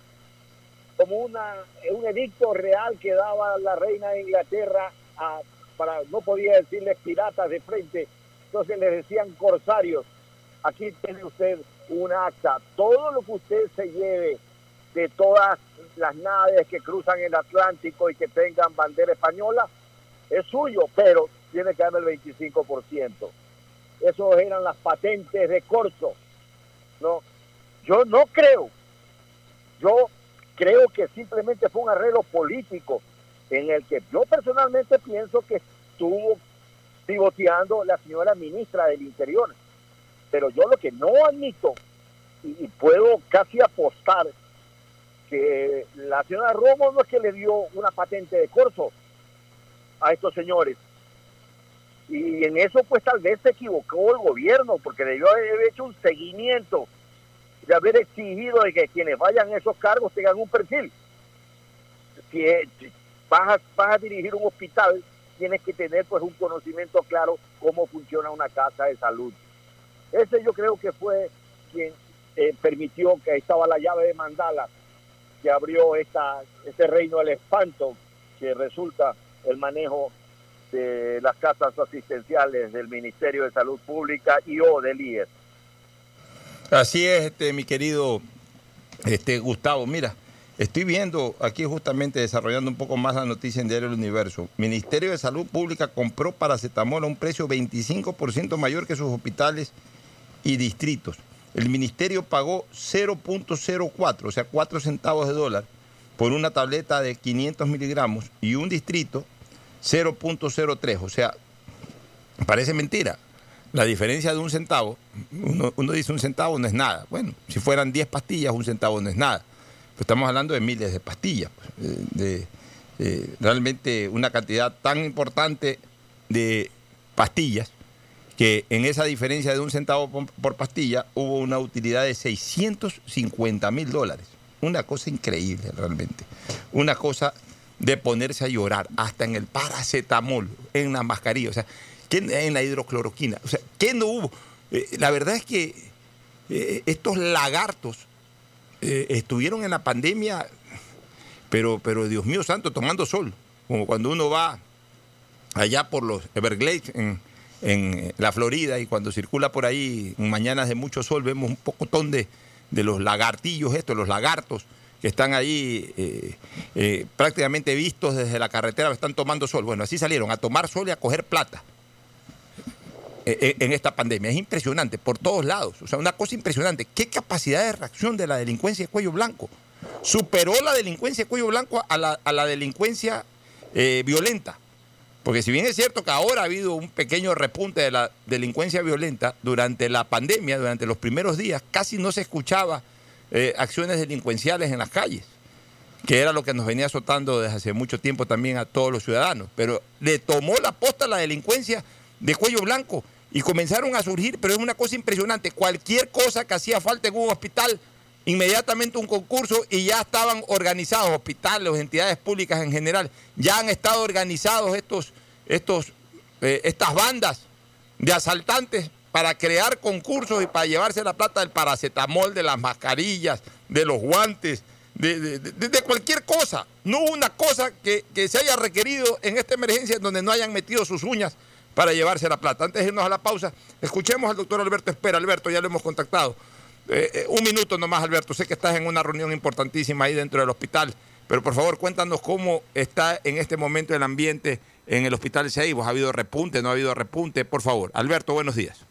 como una un edicto real que daba la reina de Inglaterra a, para no podía decirles piratas de frente, entonces les decían corsarios. Aquí tiene usted un acta, todo lo que usted se lleve de todas las naves que cruzan el Atlántico y que tengan bandera española es suyo, pero tiene que darme el 25%. Esos eran las patentes de corso. No, yo no creo. Yo creo que simplemente fue un arreglo político en el que yo personalmente pienso que estuvo pivoteando la señora ministra del Interior. Pero yo lo que no admito, y, y puedo casi apostar, que la señora Romo no es que le dio una patente de corso a estos señores. Y en eso pues tal vez se equivocó el gobierno, porque debió haber hecho un seguimiento, de haber exigido de que quienes vayan a esos cargos tengan un perfil. Si vas a, vas a dirigir un hospital, tienes que tener pues un conocimiento claro cómo funciona una casa de salud. Ese yo creo que fue quien eh, permitió que estaba la llave de mandala que abrió esta, este reino del espanto que resulta el manejo de las casas asistenciales del Ministerio de Salud Pública y o del IES. Así es, este, mi querido este, Gustavo. Mira, estoy viendo aquí justamente desarrollando un poco más la noticia en Diario El Universo. Ministerio de Salud Pública compró paracetamol a un precio 25% mayor que sus hospitales y distritos. El ministerio pagó 0.04, o sea, 4 centavos de dólar por una tableta de 500 miligramos y un distrito 0.03, o sea, parece mentira. La diferencia de un centavo, uno, dice un centavo no es nada. Bueno, si fueran 10 pastillas, un centavo no es nada. Pero estamos hablando de miles de pastillas, pues, de, realmente una cantidad tan importante de pastillas que en esa diferencia de un centavo por, por pastilla hubo una utilidad de 650 mil dólares. Una cosa increíble realmente. Una cosa de ponerse a llorar, hasta en el paracetamol, en la mascarilla, o sea, ¿qué- en la hidrocloroquina. O sea, ¿qué no hubo? Eh, la verdad es que eh, estos lagartos eh, estuvieron en la pandemia, pero, pero Dios mío santo, tomando sol, como cuando uno va allá por los Everglades en, en la Florida y cuando circula por ahí en mañanas de mucho sol vemos un pocotón de, de los lagartillos estos, los lagartos están ahí eh, eh, prácticamente vistos desde la carretera, están tomando sol. Bueno, así salieron a tomar sol y a coger plata eh, en esta pandemia. Es impresionante, por todos lados. O sea, una cosa impresionante. ¿Qué capacidad de reacción de la delincuencia de cuello blanco? Superó la delincuencia de cuello blanco a la, a la delincuencia violenta. Porque si bien es cierto que ahora ha habido un pequeño repunte de la delincuencia violenta, durante la pandemia, durante los primeros días, casi no se escuchaba eh, acciones delincuenciales en las calles, que era lo que nos venía azotando desde hace mucho tiempo también a todos los ciudadanos. Pero le tomó la posta a la delincuencia de cuello blanco y comenzaron a surgir, pero es una cosa impresionante, cualquier cosa que hacía falta en un hospital, inmediatamente un concurso y ya estaban organizados, hospitales, entidades públicas en general, ya han estado organizados estos, estos, eh, estas bandas de asaltantes para crear concursos y para llevarse la plata del paracetamol, de las mascarillas, de los guantes, de, cualquier cosa. No una cosa que, se haya requerido en esta emergencia en donde no hayan metido sus uñas para llevarse la plata. Antes de irnos a la pausa, escuchemos al doctor Alberto Espera. Alberto, ya lo hemos contactado. Eh, eh, un minuto nomás, Alberto. Sé que estás en una reunión importantísima ahí dentro del hospital, pero por favor cuéntanos cómo está en este momento el ambiente en el hospital Seibos. ¿Ha habido repunte? ¿No ha habido repunte? Por favor. Alberto, buenos días.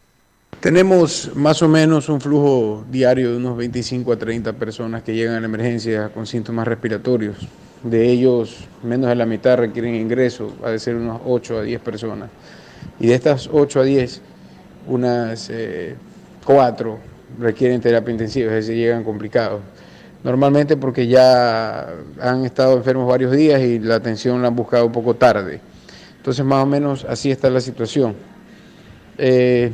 Tenemos más o menos un flujo diario de unos 25 a 30 personas que llegan a la emergencia con síntomas respiratorios. De ellos, menos de la mitad requieren ingreso, ha de ser unos 8 a 10 personas. Y de estas 8 a 10, unas 4 requieren terapia intensiva, es decir, llegan complicados. Normalmente porque ya han estado enfermos varios días y la atención la han buscado un poco tarde. Entonces, más o menos así está la situación. Eh,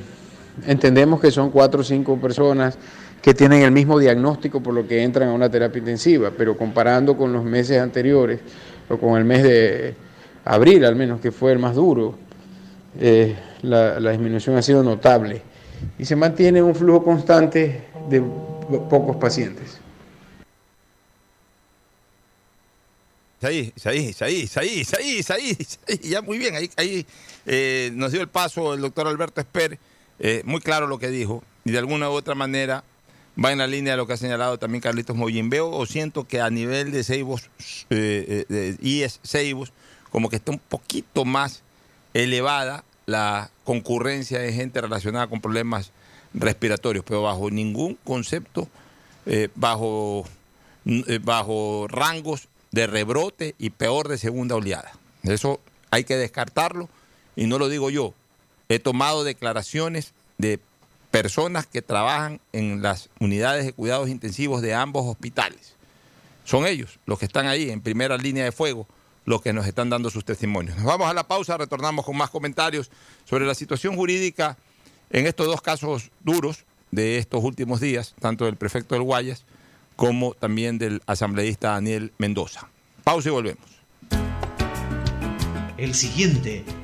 entendemos que son cuatro o cinco personas que tienen el mismo diagnóstico por lo que entran a una terapia intensiva, pero comparando con los meses anteriores o con el mes de abril al menos, que fue el más duro, eh, la, disminución ha sido notable y se mantiene un flujo constante de pocos pacientes. Isaí, Isaí, Isaí, Isaí, Isaí, Isaí, ya muy bien, ahí, ahí eh, nos dio el paso el doctor Alberto Esper, eh, muy claro lo que dijo, y de alguna u otra manera va en la línea de lo que ha señalado también Carlitos Mollín. Veo o siento que a nivel de Seibos, eh, eh, de IES Seibos, como que está un poquito más elevada la concurrencia de gente relacionada con problemas respiratorios, pero bajo ningún concepto, eh, bajo bajo rangos de rebrote y peor de segunda oleada. Eso hay que descartarlo y no lo digo yo. He tomado declaraciones de personas que trabajan en las unidades de cuidados intensivos de ambos hospitales. Son ellos los que están ahí en primera línea de fuego, los que nos están dando sus testimonios. Nos vamos a la pausa, retornamos con más comentarios sobre la situación jurídica en estos dos casos duros de estos últimos días, tanto del prefecto del Guayas como también del asambleísta Daniel Mendoza. Pausa y volvemos. El siguiente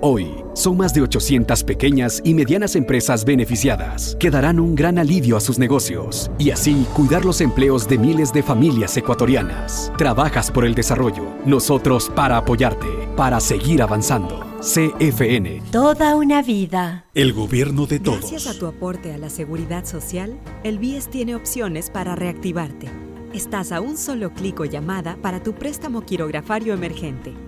Hoy, son más de 800 pequeñas y medianas empresas beneficiadas que darán un gran alivio a sus negocios y así cuidar los empleos de miles de familias ecuatorianas. Trabajas por el desarrollo, nosotros para apoyarte, para seguir avanzando. CFN. Toda una vida. El gobierno de todos. Gracias a tu aporte a la seguridad social, el BIES tiene opciones para reactivarte. Estás a un solo clic o llamada para tu préstamo quirografario emergente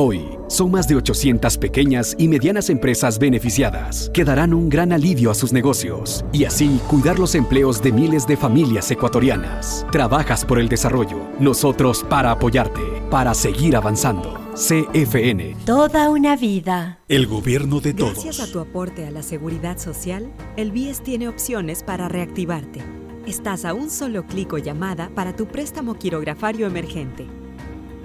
Hoy, son más de 800 pequeñas y medianas empresas beneficiadas que darán un gran alivio a sus negocios y así cuidar los empleos de miles de familias ecuatorianas. Trabajas por el desarrollo, nosotros para apoyarte, para seguir avanzando. CFN. Toda una vida. El gobierno de todos. Gracias a tu aporte a la seguridad social, el BIES tiene opciones para reactivarte. Estás a un solo clic o llamada para tu préstamo quirografario emergente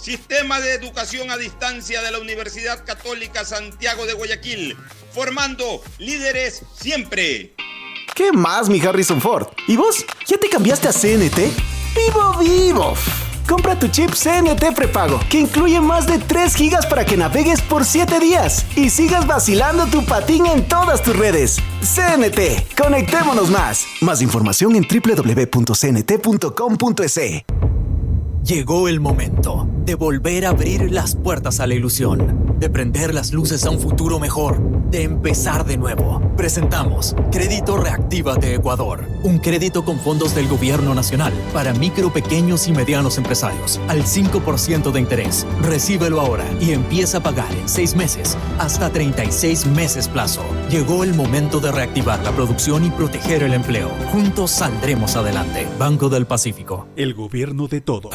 Sistema de Educación a Distancia de la Universidad Católica Santiago de Guayaquil, formando líderes siempre. ¿Qué más, mi Harrison Ford? ¿Y vos? ¿Ya te cambiaste a CNT? ¡Vivo, vivo! Compra tu chip CNT prepago, que incluye más de 3 gigas para que navegues por 7 días y sigas vacilando tu patín en todas tus redes. CNT, conectémonos más. Más información en www.cnt.com.es. Llegó el momento de volver a abrir las puertas a la ilusión, de prender las luces a un futuro mejor, de empezar de nuevo. Presentamos Crédito Reactiva de Ecuador, un crédito con fondos del gobierno nacional para micro, pequeños y medianos empresarios al 5% de interés. Recíbelo ahora y empieza a pagar en 6 meses hasta 36 meses plazo. Llegó el momento de reactivar la producción y proteger el empleo. Juntos saldremos adelante. Banco del Pacífico. El gobierno de todos.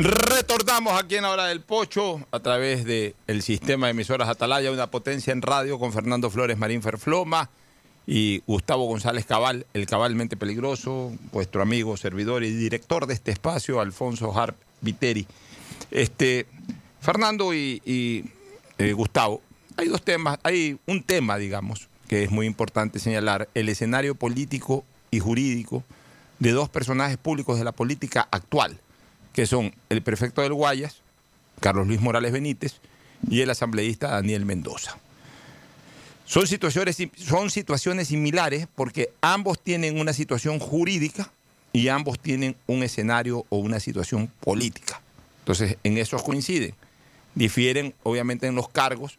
Retornamos aquí en la hora del pocho a través del sistema de emisoras Atalaya, una potencia en radio con Fernando Flores Marín Ferfloma y Gustavo González Cabal, el cabalmente peligroso, vuestro amigo, servidor y director de este espacio, Alfonso Harp Viteri. Este, Fernando y, y, eh, Gustavo, hay dos temas, hay un tema, digamos, que es muy importante señalar, el escenario político y jurídico de dos personajes públicos de la política actual que son el prefecto del Guayas, Carlos Luis Morales Benítez, y el asambleísta Daniel Mendoza. Son situaciones, son situaciones similares porque ambos tienen una situación jurídica y ambos tienen un escenario o una situación política. Entonces, en eso coinciden. Difieren, obviamente, en los cargos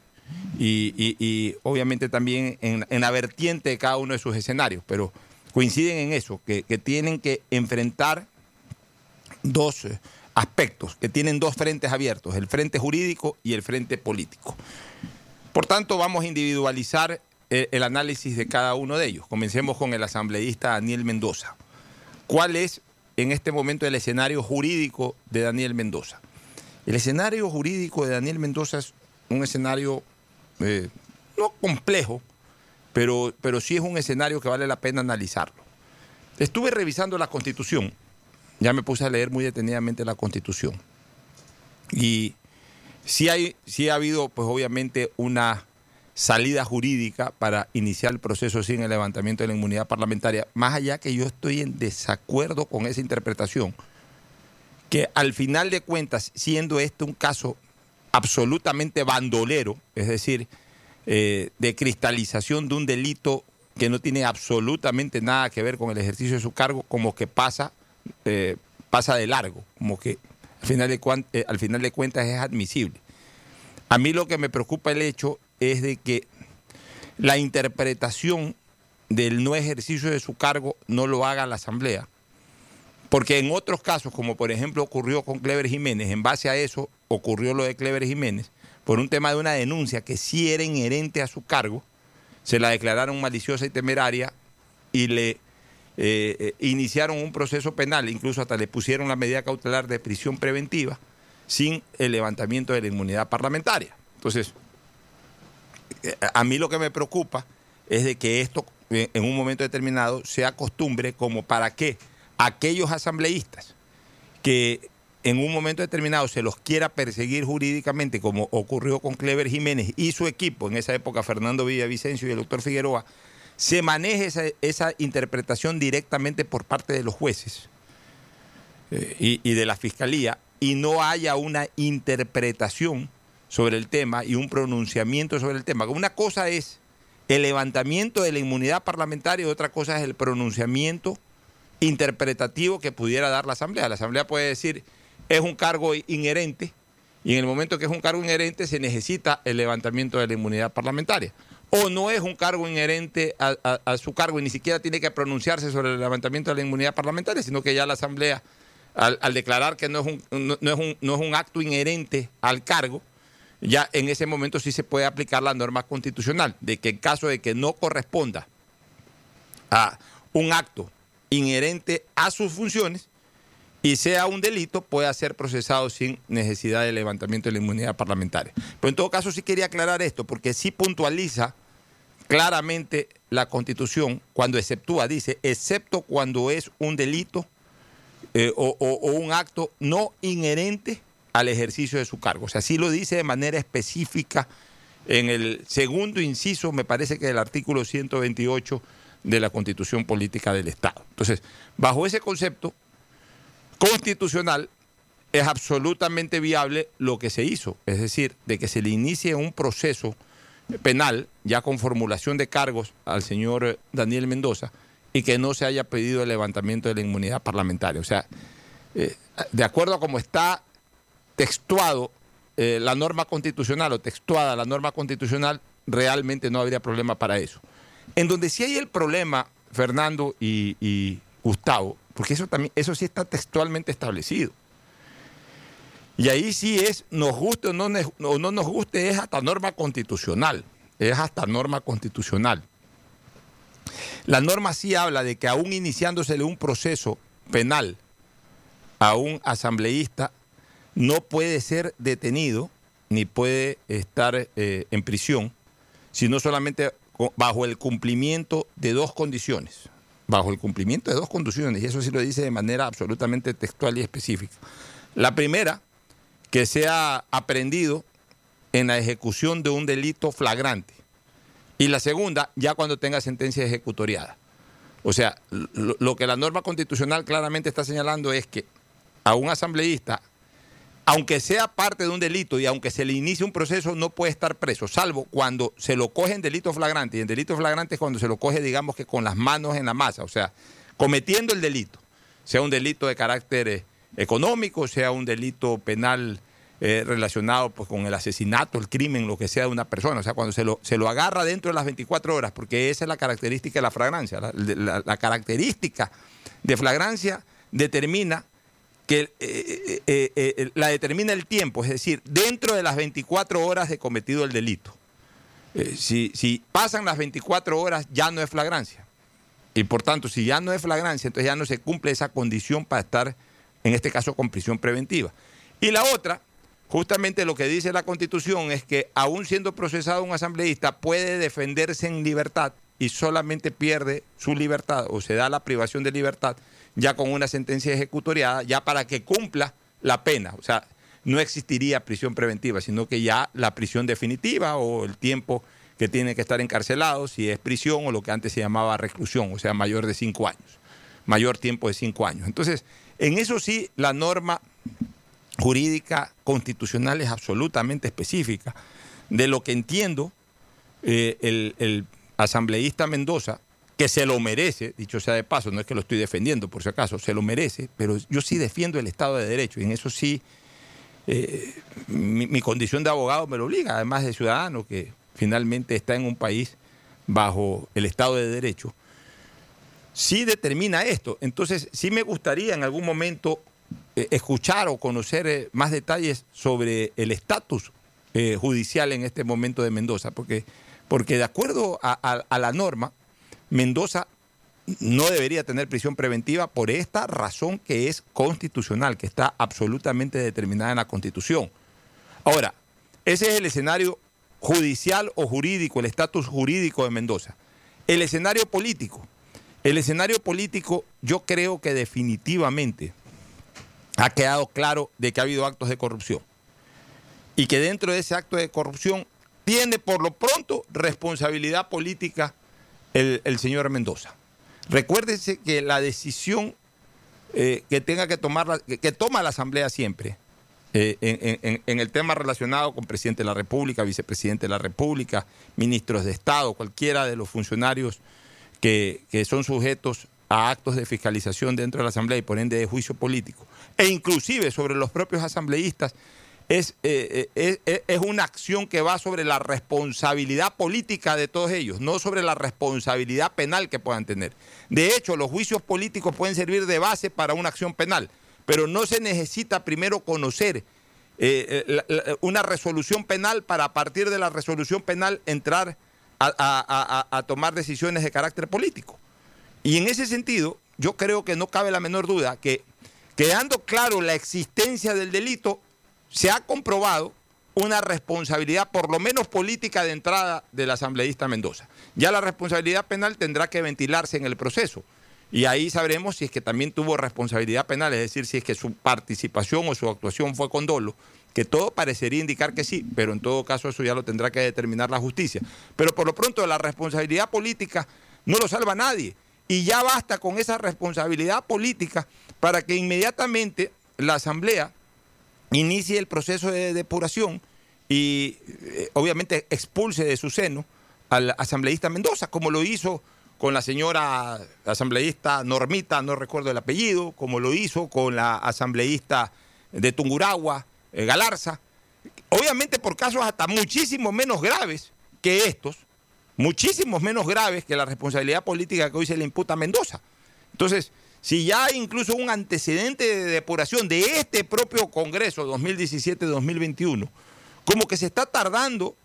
y, obviamente también en, la vertiente de cada uno de sus escenarios, pero coinciden en eso, que tienen que enfrentar dos aspectos, que tienen dos frentes abiertos, el frente jurídico y el frente político. Por tanto, vamos a individualizar el, el análisis de cada uno de ellos. Comencemos con el asambleísta Daniel Mendoza. ¿Cuál es en este momento el escenario jurídico de Daniel Mendoza? El escenario jurídico de Daniel Mendoza es un escenario eh, no complejo, pero, pero sí es un escenario que vale la pena analizarlo. Estuve revisando la constitución ya me puse a leer muy detenidamente la Constitución. Y sí, hay, ha habido, pues obviamente, una salida jurídica para iniciar el proceso sin el levantamiento de la inmunidad parlamentaria, más allá que yo estoy en desacuerdo con esa interpretación, que al final de cuentas, siendo este un caso absolutamente bandolero, es decir, eh, de cristalización de un delito que no tiene absolutamente nada que ver con el ejercicio de su cargo, como que pasa eh, pasa de largo, como que al final de, eh, al final de cuentas es admisible. A mí lo que me preocupa el hecho es de que la interpretación del no ejercicio de su cargo no lo haga la Asamblea. Porque en otros casos, como por ejemplo ocurrió con Clever Jiménez, en base a eso ocurrió lo de Clever Jiménez, por un tema de una denuncia que sí era inherente a su cargo, se la declararon maliciosa y temeraria y le eh, eh, iniciaron un proceso penal, incluso hasta le pusieron la medida cautelar de prisión preventiva sin el levantamiento de la inmunidad parlamentaria. Entonces, eh, a mí lo que me preocupa es de que esto en un momento determinado sea costumbre como para que aquellos asambleístas que en un momento determinado se los quiera perseguir jurídicamente, como ocurrió con Clever Jiménez y su equipo, en esa época Fernando Villavicencio y el doctor Figueroa, se maneje esa, interpretación directamente por parte de los jueces eh, y, y, de la fiscalía y no haya una interpretación sobre el tema y un pronunciamiento sobre el tema. Una cosa es el levantamiento de la inmunidad parlamentaria y otra cosa es el pronunciamiento interpretativo que pudiera dar la Asamblea. La Asamblea puede decir, es un cargo inherente y en el momento que es un cargo inherente se necesita el levantamiento de la inmunidad parlamentaria. O no es un cargo inherente a, su cargo y ni siquiera tiene que pronunciarse sobre el levantamiento de la inmunidad parlamentaria, sino que ya la Asamblea, al, declarar que no es, un, no, es un, no es un acto inherente al cargo, ya en ese momento sí se puede aplicar la norma constitucional, de que en caso de que no corresponda a un acto inherente a sus funciones y sea un delito, pueda ser procesado sin necesidad de levantamiento de la inmunidad parlamentaria. Pero en todo caso sí quería aclarar esto, porque sí puntualiza claramente la Constitución cuando exceptúa, dice, excepto cuando es un delito eh, o, o un acto no inherente al ejercicio de su cargo. O sea, sí lo dice de manera específica en el segundo inciso, me parece que del artículo 128 de la Constitución Política del Estado. Entonces, bajo ese concepto constitucional, es absolutamente viable lo que se hizo, es decir, de que se le inicie un proceso penal ya con formulación de cargos al señor Daniel Mendoza y que no se haya pedido el levantamiento de la inmunidad parlamentaria. O sea, eh, de acuerdo a cómo está textuado eh, la norma constitucional o textuada la norma constitucional, realmente no habría problema para eso. En donde sí hay el problema, Fernando y, Gustavo, porque eso también, eso sí está textualmente establecido. Y ahí sí es, nos guste o no, no nos guste, es hasta norma constitucional. Es hasta norma constitucional. La norma sí habla de que aún iniciándosele un proceso penal a un asambleísta, no puede ser detenido ni puede estar eh, en prisión, sino solamente bajo el cumplimiento de dos condiciones. Bajo el cumplimiento de dos condiciones, y eso sí lo dice de manera absolutamente textual y específica. La primera, que sea aprendido en la ejecución de un delito flagrante. Y la segunda, ya cuando tenga sentencia ejecutoriada. O sea, lo que la norma constitucional claramente está señalando es que a un asambleísta aunque sea parte de un delito y aunque se le inicie un proceso, no puede estar preso, salvo cuando se lo coge en delito flagrante. Y en delito flagrante es cuando se lo coge, digamos que con las manos en la masa, o sea, cometiendo el delito, sea un delito de carácter eh, económico, sea un delito penal eh, relacionado pues, con el asesinato, el crimen, lo que sea de una persona. O sea, cuando se lo, se lo agarra dentro de las 24 horas, porque esa es la característica de la flagrancia. la característica de flagrancia determina que eh, eh, eh, la determina el tiempo, es decir, dentro de las 24 horas de cometido el delito. Si, si, pasan las 24 horas ya no es flagrancia. Y por tanto, si ya no es flagrancia, entonces ya no se cumple esa condición para estar, en este caso, con prisión preventiva. Y la otra, justamente lo que dice la Constitución es que aún siendo procesado un asambleísta puede defenderse en libertad y solamente pierde su libertad o se da la privación de libertad ya con una sentencia ejecutoriada, ya para que cumpla la pena. O sea, no existiría prisión preventiva, sino que ya la prisión definitiva o el tiempo que tiene que estar encarcelado, si es prisión o lo que antes se llamaba reclusión, o sea, mayor de cinco años, mayor tiempo de cinco años. Entonces, en eso sí, la norma jurídica constitucional es absolutamente específica. De lo que entiendo, eh, el asambleísta Mendoza que se lo merece, dicho sea de paso, no es que lo estoy defendiendo por si acaso, se lo merece, pero yo sí defiendo el Estado de Derecho y en eso sí eh, mi, condición de abogado me lo obliga, además de ciudadano que finalmente está en un país bajo el Estado de Derecho, sí determina esto. Entonces sí me gustaría en algún momento eh, escuchar o conocer eh, más detalles sobre el estatus judicial en este momento de Mendoza, porque, porque de acuerdo a la norma, Mendoza no debería tener prisión preventiva por esta razón que es constitucional, que está absolutamente determinada en la Constitución. Ahora, ese es el escenario judicial o jurídico, el estatus jurídico de Mendoza. El escenario político. El escenario político yo creo que definitivamente ha quedado claro de que ha habido actos de corrupción. Y que dentro de ese acto de corrupción tiene por lo pronto responsabilidad política el, señor Mendoza. Recuérdese que la decisión eh, que tenga que tomar, que, toma la Asamblea siempre, eh, en, el tema relacionado con presidente de la República, vicepresidente de la República, ministros de Estado, cualquiera de los funcionarios que, que son sujetos a actos de fiscalización dentro de la Asamblea y por ende de juicio político, e inclusive sobre los propios asambleístas, es, eh, eh, es, es una acción que va sobre la responsabilidad política de todos ellos, no sobre la responsabilidad penal que puedan tener. De hecho, los juicios políticos pueden servir de base para una acción penal, pero no se necesita primero conocer eh, una resolución penal para a partir de la resolución penal entrar a- a- a- a tomar decisiones de carácter político. Y en ese sentido, yo creo que no cabe la menor duda que, quedando claro la existencia del delito, se ha comprobado una responsabilidad, por lo menos política, de entrada del asambleísta Mendoza. Ya la responsabilidad penal tendrá que ventilarse en el proceso. Y ahí sabremos si es que también tuvo responsabilidad penal, es decir, si es que su participación o su actuación fue con dolo, que todo parecería indicar que sí, pero en todo caso eso ya lo tendrá que determinar la justicia. Pero por lo pronto la responsabilidad política no lo salva nadie. Y ya basta con esa responsabilidad política para que inmediatamente la Asamblea inicie el proceso de depuración y eh, obviamente expulse de su seno al asambleísta Mendoza, como lo hizo con la señora asambleísta Normita, no recuerdo el apellido, como lo hizo con la asambleísta de Tunguragua, eh, Galarza, obviamente por casos hasta muchísimo menos graves que estos, muchísimos menos graves que la responsabilidad política que hoy se le imputa a Mendoza. Entonces, si ya hay incluso un antecedente de depuración de este propio Congreso 2017-2021, como que se está tardando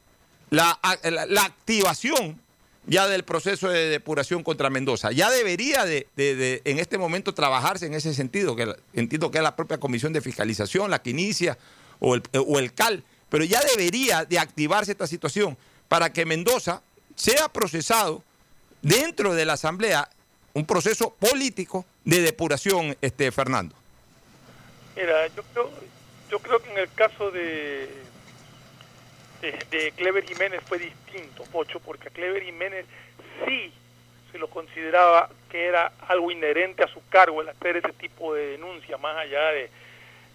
la, la- activación ya del proceso de depuración contra Mendoza. Ya debería de, de- de, en este momento trabajarse en ese sentido, que entiendo que es la propia comisión de fiscalización la que inicia o el, o el CAL, pero ya debería de activarse esta situación para que Mendoza sea procesado dentro de la Asamblea, un proceso político de depuración, este Fernando. Mira, yo creo, yo creo que en el caso de, de, Clever Jiménez fue distinto, Pocho, porque a Clever Jiménez sí se lo consideraba que era algo inherente a su cargo el hacer ese tipo de denuncias, más allá de,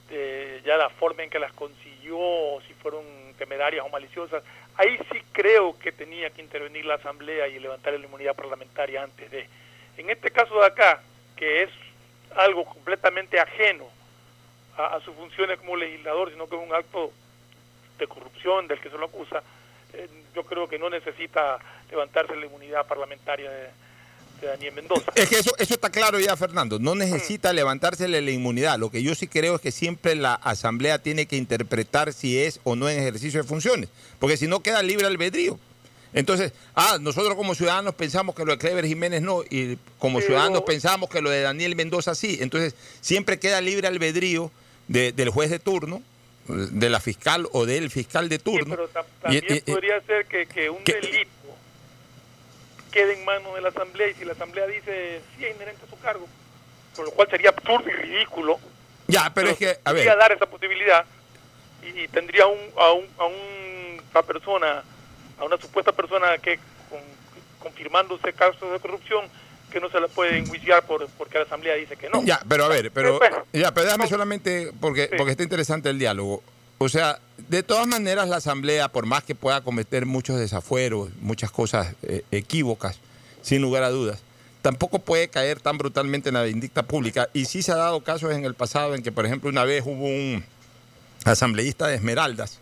de ya la forma en que las consiguió, si fueron temerarias o maliciosas. Ahí sí creo que tenía que intervenir la Asamblea y levantar la inmunidad parlamentaria antes de. En este caso de acá, que es algo completamente ajeno a, a sus funciones como legislador, sino que es un acto de corrupción del que se lo acusa, eh, yo creo que no necesita levantarse la inmunidad parlamentaria de, de Daniel Mendoza. Es que eso, eso está claro ya, Fernando. No necesita levantársele la inmunidad. Lo que yo sí creo es que siempre la Asamblea tiene que interpretar si es o no en ejercicio de funciones. Porque si no, queda libre albedrío. Entonces, ah, nosotros como ciudadanos pensamos que lo de Clever Jiménez no, y como ciudadanos pensamos que lo de Daniel Mendoza sí. Entonces, siempre queda libre albedrío de- del juez de turno, de la fiscal o del fiscal de turno. Pero también y- y- podría ser que, que un delito quede en manos de la Asamblea y si la Asamblea dice sí es inherente a su cargo, por lo cual sería absurdo y ridículo ya, pero es que, a ver. dar esa posibilidad y, y tendría un, a, un, a un- una persona, a una supuesta persona que con- confirmándose casos de corrupción que no se la puede enjuiciar por, porque la Asamblea dice que no. Ya, pero a ver, pero, ya, pero déjame solamente, porque, porque está interesante el diálogo. O sea, de todas maneras la Asamblea, por más que pueda cometer muchos desafueros, muchas cosas eh, equívocas, sin lugar a dudas, tampoco puede caer tan brutalmente en la vindicta pública. Y sí se ha dado casos en el pasado en que, por ejemplo, una vez hubo un asambleísta de Esmeraldas,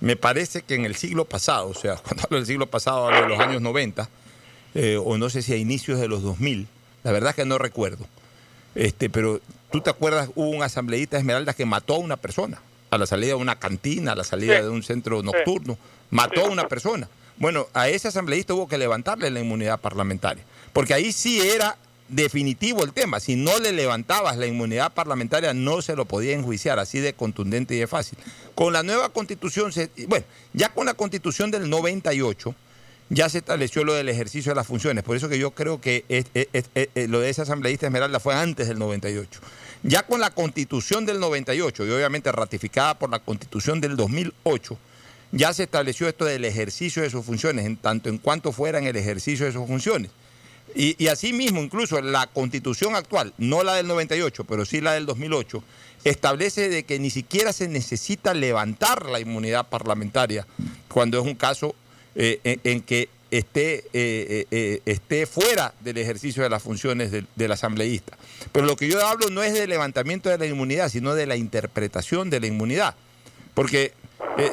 me parece que en el siglo pasado, o sea, cuando hablo del siglo pasado, hablo de los años 90, eh, o no sé si a inicios de los 2000, la verdad es que no recuerdo. Este, pero tú te acuerdas, hubo un asambleísta de Esmeraldas que mató a una persona, a la salida de una cantina, a la salida Sí. de un centro nocturno, mató a una persona. Bueno, a ese asambleísta hubo que levantarle la inmunidad parlamentaria, porque ahí sí era definitivo el tema. Si no le levantabas la inmunidad parlamentaria, no se lo podía enjuiciar, así de contundente y de fácil. Con la nueva constitución, bueno, ya con la constitución del 98, ya se estableció lo del ejercicio de las funciones. Por eso que yo creo que es- lo de ese asambleísta Esmeralda fue antes del 98. Ya con la constitución del 98 y obviamente ratificada por la constitución del 2008, ya se estableció esto del ejercicio de sus funciones, en tanto en cuanto fueran el ejercicio de sus funciones. Y, y asimismo, incluso la constitución actual, no la del 98, pero sí la del 2008, establece de que ni siquiera se necesita levantar la inmunidad parlamentaria cuando es un caso eh, en, que esté, eh, eh, eh, esté fuera del ejercicio de las funciones del, del asambleísta. Pero lo que yo hablo no es del levantamiento de la inmunidad, sino de la interpretación de la inmunidad. Porque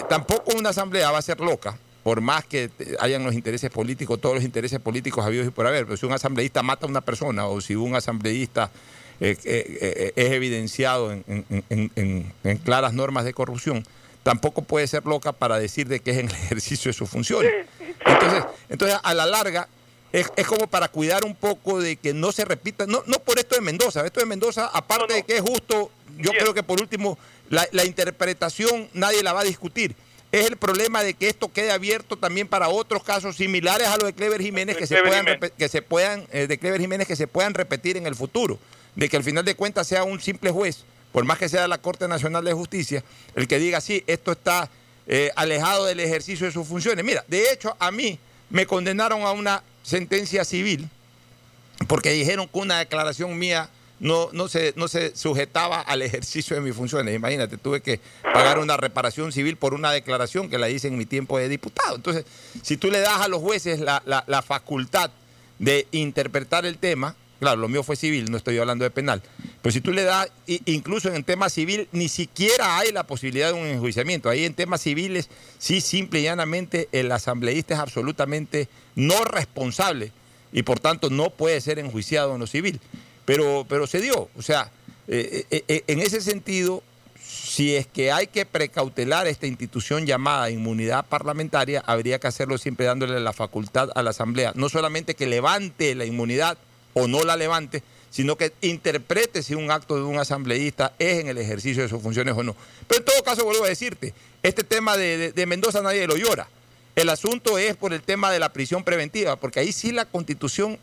tampoco una asamblea va a ser loca, por más que hayan los intereses políticos, todos los intereses políticos habidos y por haber. Pero si un asambleísta mata a una persona o si un asambleísta eh, eh, eh, es evidenciado en, en- en- en- en claras normas de corrupción, tampoco puede ser loca para decir de que es en el ejercicio de sus funciones. Entonces, entonces a la larga, es, es como para cuidar un poco de que no se repita, no, no por esto de Mendoza, esto de Mendoza, aparte de que es justo, yo creo que por último, la, la interpretación nadie la va a discutir. Es el problema de que esto quede abierto también para otros casos similares a los de Clever Jiménez que se Clever puedan, Jiménez. que se puedan eh, de Clever Jiménez que se puedan repetir en el futuro, de que al final de cuentas sea un simple juez, por más que sea la Corte Nacional de Justicia, el que diga sí, esto está eh, alejado del ejercicio de sus funciones. Mira, de hecho a mí me condenaron a una sentencia civil porque dijeron que una declaración mía no, no, se, no se sujetaba al ejercicio de mis funciones. Imagínate, tuve que pagar una reparación civil por una declaración que la hice en mi tiempo de diputado. Entonces, si tú le das a los jueces la, la- facultad de interpretar el tema, claro, lo mío fue civil, no estoy hablando de penal, pero si tú le das, incluso en el tema civil, ni siquiera hay la posibilidad de un enjuiciamiento. Ahí en temas civiles, sí, simple y llanamente, el asambleísta es absolutamente no responsable y por tanto no puede ser enjuiciado en lo civil. Pero, pero se dio. O sea, eh, eh, eh, en ese sentido, si es que hay que precautelar esta institución llamada inmunidad parlamentaria, habría que hacerlo siempre dándole la facultad a la Asamblea. No solamente que levante la inmunidad o no la levante, sino que interprete si un acto de un asambleísta es en el ejercicio de sus funciones o no. Pero en todo caso, vuelvo a decirte, este tema de, de- de Mendoza nadie lo llora. El asunto es por el tema de la prisión preventiva, porque ahí sí la constitución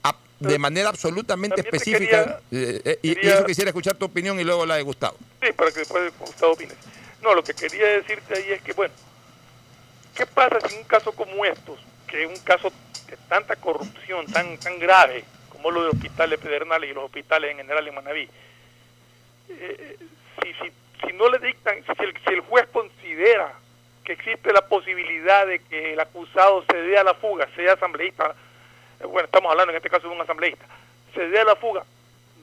de manera absolutamente específica, eh, eh, y- y, quería- eso quisiera escuchar tu opinión y luego la de Gustavo. Sí, para que después Gustavo opine. No, lo que quería decirte ahí es que, bueno, ¿qué pasa si un caso como estos, que es un caso de tanta corrupción, tan tan grave, como lo de hospitales Pedernales y los hospitales en general en Manaví, eh, si, si, si no le dictan, si el, si el juez considera que existe la posibilidad de que el acusado se dé a la fuga, sea asambleísta, bueno, estamos hablando en este caso de un asambleísta, se dé la fuga,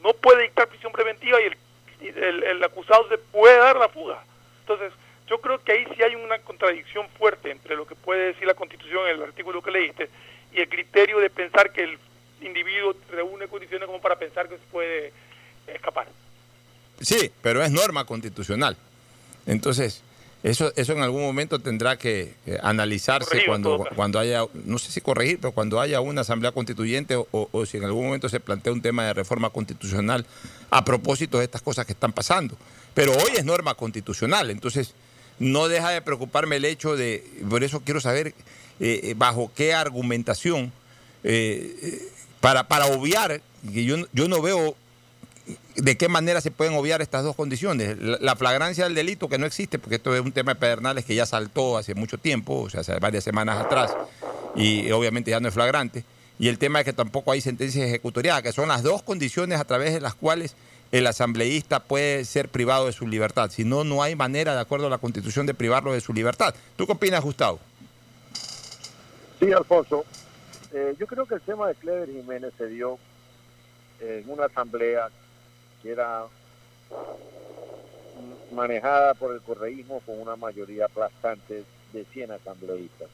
no puede dictar prisión preventiva y el, el, acusado se puede dar la fuga. Entonces, yo creo que ahí sí hay una contradicción fuerte entre lo que puede decir la Constitución, el artículo que leíste, y el criterio de pensar que el individuo reúne condiciones como para pensar que se puede escapar. Sí, pero es norma constitucional. Entonces, eso, eso en algún momento tendrá que eh, analizarse cuando, cuando haya, no sé si corregir, pero cuando haya una asamblea constituyente o, o- o si en algún momento se plantea un tema de reforma constitucional a propósito de estas cosas que están pasando. Pero hoy es norma constitucional, entonces no deja de preocuparme el hecho de, por eso quiero saber eh, eh, bajo qué argumentación, eh, para, para obviar, que yo, yo no veo de qué manera se pueden obviar estas dos condiciones. La, la flagrancia del delito, que no existe, porque esto es un tema de pedernales que ya saltó hace mucho tiempo, o sea, hace varias semanas atrás, y obviamente ya no es flagrante. Y el tema es que tampoco hay sentencia ejecutoriada, que son las dos condiciones a través de las cuales el asambleísta puede ser privado de su libertad. Si no, no hay manera, de acuerdo a la Constitución, de privarlo de su libertad. ¿Tú qué opinas, Gustavo? Sí, Alfonso. Eh, yo creo que el tema de Clever Jiménez se dio en una asamblea que era manejada por el correísmo con una mayoría aplastante de 100 asambleístas.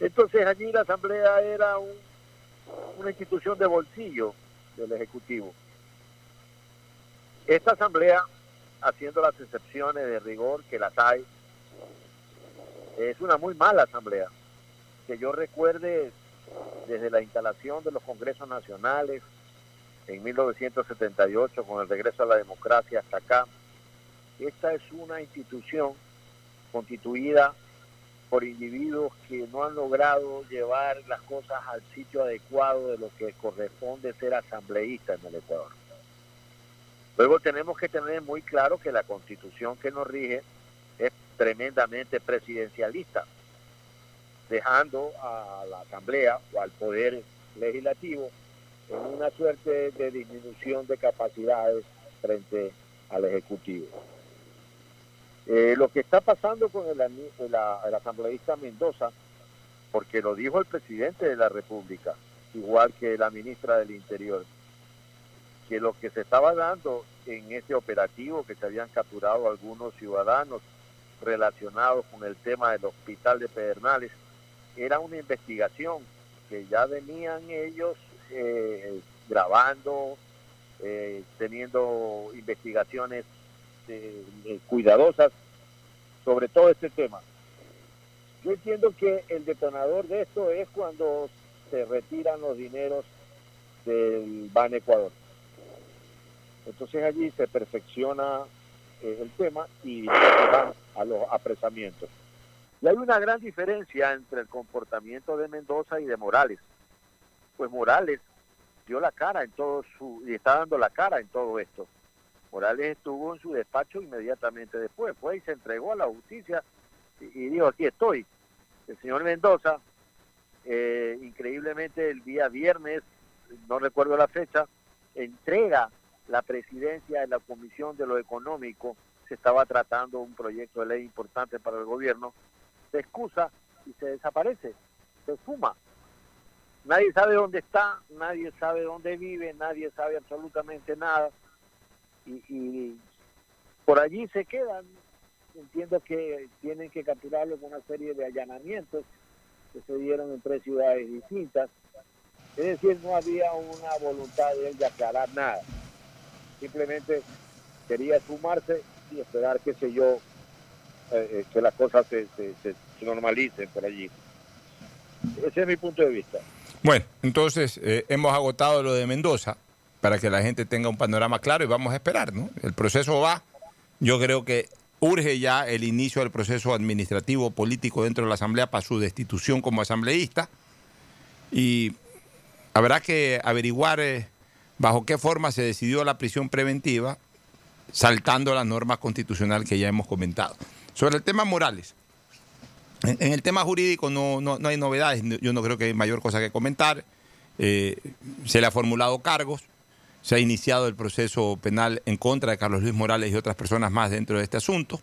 Entonces allí la asamblea era un- una institución de bolsillo del Ejecutivo. Esta asamblea, haciendo las excepciones de rigor que las hay, es una muy mala asamblea. Que yo recuerde desde la instalación de los congresos nacionales en 1978 con el regreso a la democracia hasta acá, esta es una institución constituida por individuos que no han logrado llevar las cosas al sitio adecuado de lo que corresponde ser asambleísta en el Ecuador. Luego tenemos que tener muy claro que la constitución que nos rige es tremendamente presidencialista, dejando a la asamblea o al poder legislativo en una suerte de disminución de capacidades frente al Ejecutivo. Eh, lo que está pasando con el, el asambleísta Mendoza, porque lo dijo el presidente de la República, igual que la ministra del Interior, que lo que se estaba dando en este operativo, que se habían capturado algunos ciudadanos relacionados con el tema del hospital de Pedernales, era una investigación que ya venían ellos eh, grabando, eh, teniendo investigaciones eh, eh, cuidadosas sobre todo este tema. Yo entiendo que el detonador de esto es cuando se retiran los dineros del Ban Ecuador. Entonces allí se perfecciona el tema y van a los apresamientos. Y hay una gran diferencia entre el comportamiento de Mendoza y de Morales. Pues Morales dio la cara en todo su y está dando la cara en todo esto. Morales estuvo en su despacho inmediatamente después, fue y se entregó a la justicia y, dijo aquí estoy. El señor Mendoza, eh, increíblemente el día viernes, no recuerdo la fecha, entrega la presidencia de la Comisión de lo Económico, se estaba tratando un proyecto de ley importante para el gobierno, se excusa y se desaparece, se fuma. Nadie sabe dónde está, nadie sabe dónde vive, nadie sabe absolutamente nada. Y, por allí se quedan. Entiendo que tienen que capturarlo con una serie de allanamientos que se dieron en tres ciudades distintas. Es decir, no había una voluntad de él de aclarar nada. Simplemente quería sumarse y esperar, qué sé yo, eh, eh, que las cosas se- se normalicen por allí. Ese es mi punto de vista. Bueno, entonces eh, hemos agotado lo de Mendoza para que la gente tenga un panorama claro y vamos a esperar, ¿no? El proceso va. Yo creo que urge ya el inicio del proceso administrativo político dentro de la Asamblea para su destitución como asambleísta y habrá que averiguar eh, bajo qué forma se decidió la prisión preventiva saltando la norma constitucional que ya hemos comentado. Sobre el tema Morales, en, el tema jurídico no, no, no hay novedades, no- yo no creo que hay mayor cosa que comentar. Eh, se le ha formulado cargos, se ha iniciado el proceso penal en contra de Carlos Luis Morales y otras personas más dentro de este asunto,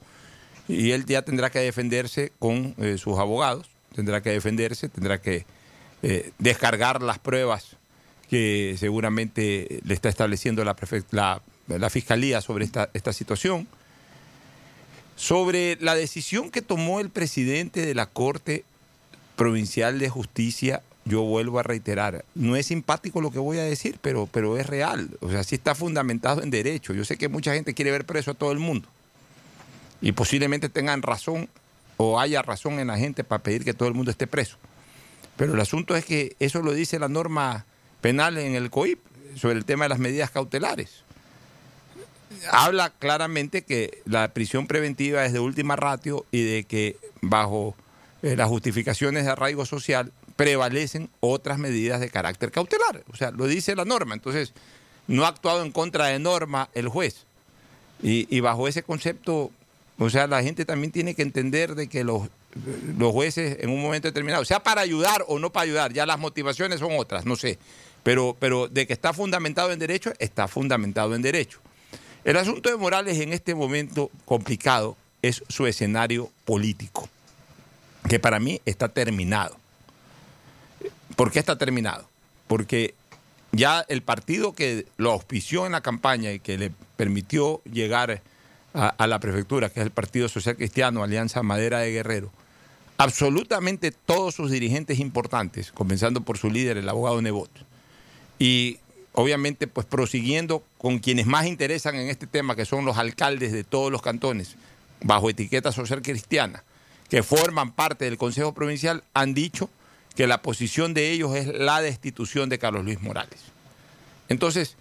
y él ya tendrá que defenderse con eh, sus abogados, tendrá que defenderse, tendrá que eh, descargar las pruebas que seguramente le está estableciendo la, la Fiscalía sobre esta, esta situación. Sobre la decisión que tomó el presidente de la Corte Provincial de Justicia, yo vuelvo a reiterar, no es simpático lo que voy a decir, pero, pero es real. O sea, sí está fundamentado en derecho. Yo sé que mucha gente quiere ver preso a todo el mundo. Y posiblemente tengan razón o haya razón en la gente para pedir que todo el mundo esté preso. Pero el asunto es que eso lo dice la norma penal en el COIP sobre el tema de las medidas cautelares habla claramente que la prisión preventiva es de última ratio y de que bajo eh, las justificaciones de arraigo social prevalecen otras medidas de carácter cautelar. O sea, lo dice la norma. Entonces, no ha actuado en contra de norma el juez. Y, y bajo ese concepto, o sea, la gente también tiene que entender de que los, los jueces en un momento determinado, sea para ayudar o no para ayudar, ya las motivaciones son otras, no sé. Pero, pero de que está fundamentado en derecho, está fundamentado en derecho. El asunto de Morales en este momento complicado es su escenario político, que para mí está terminado. ¿Por qué está terminado? Porque ya el partido que lo auspició en la campaña y que le permitió llegar a, la prefectura, que es el Partido Social Cristiano, Alianza Madera de Guerrero, absolutamente todos sus dirigentes importantes, comenzando por su líder, el abogado Nebot, y obviamente pues prosiguiendo con quienes más interesan en este tema, que son los alcaldes de todos los cantones, bajo etiqueta social cristiana, que forman parte del Consejo Provincial, han dicho que la posición de ellos es la destitución de Carlos Luis Morales. Entonces,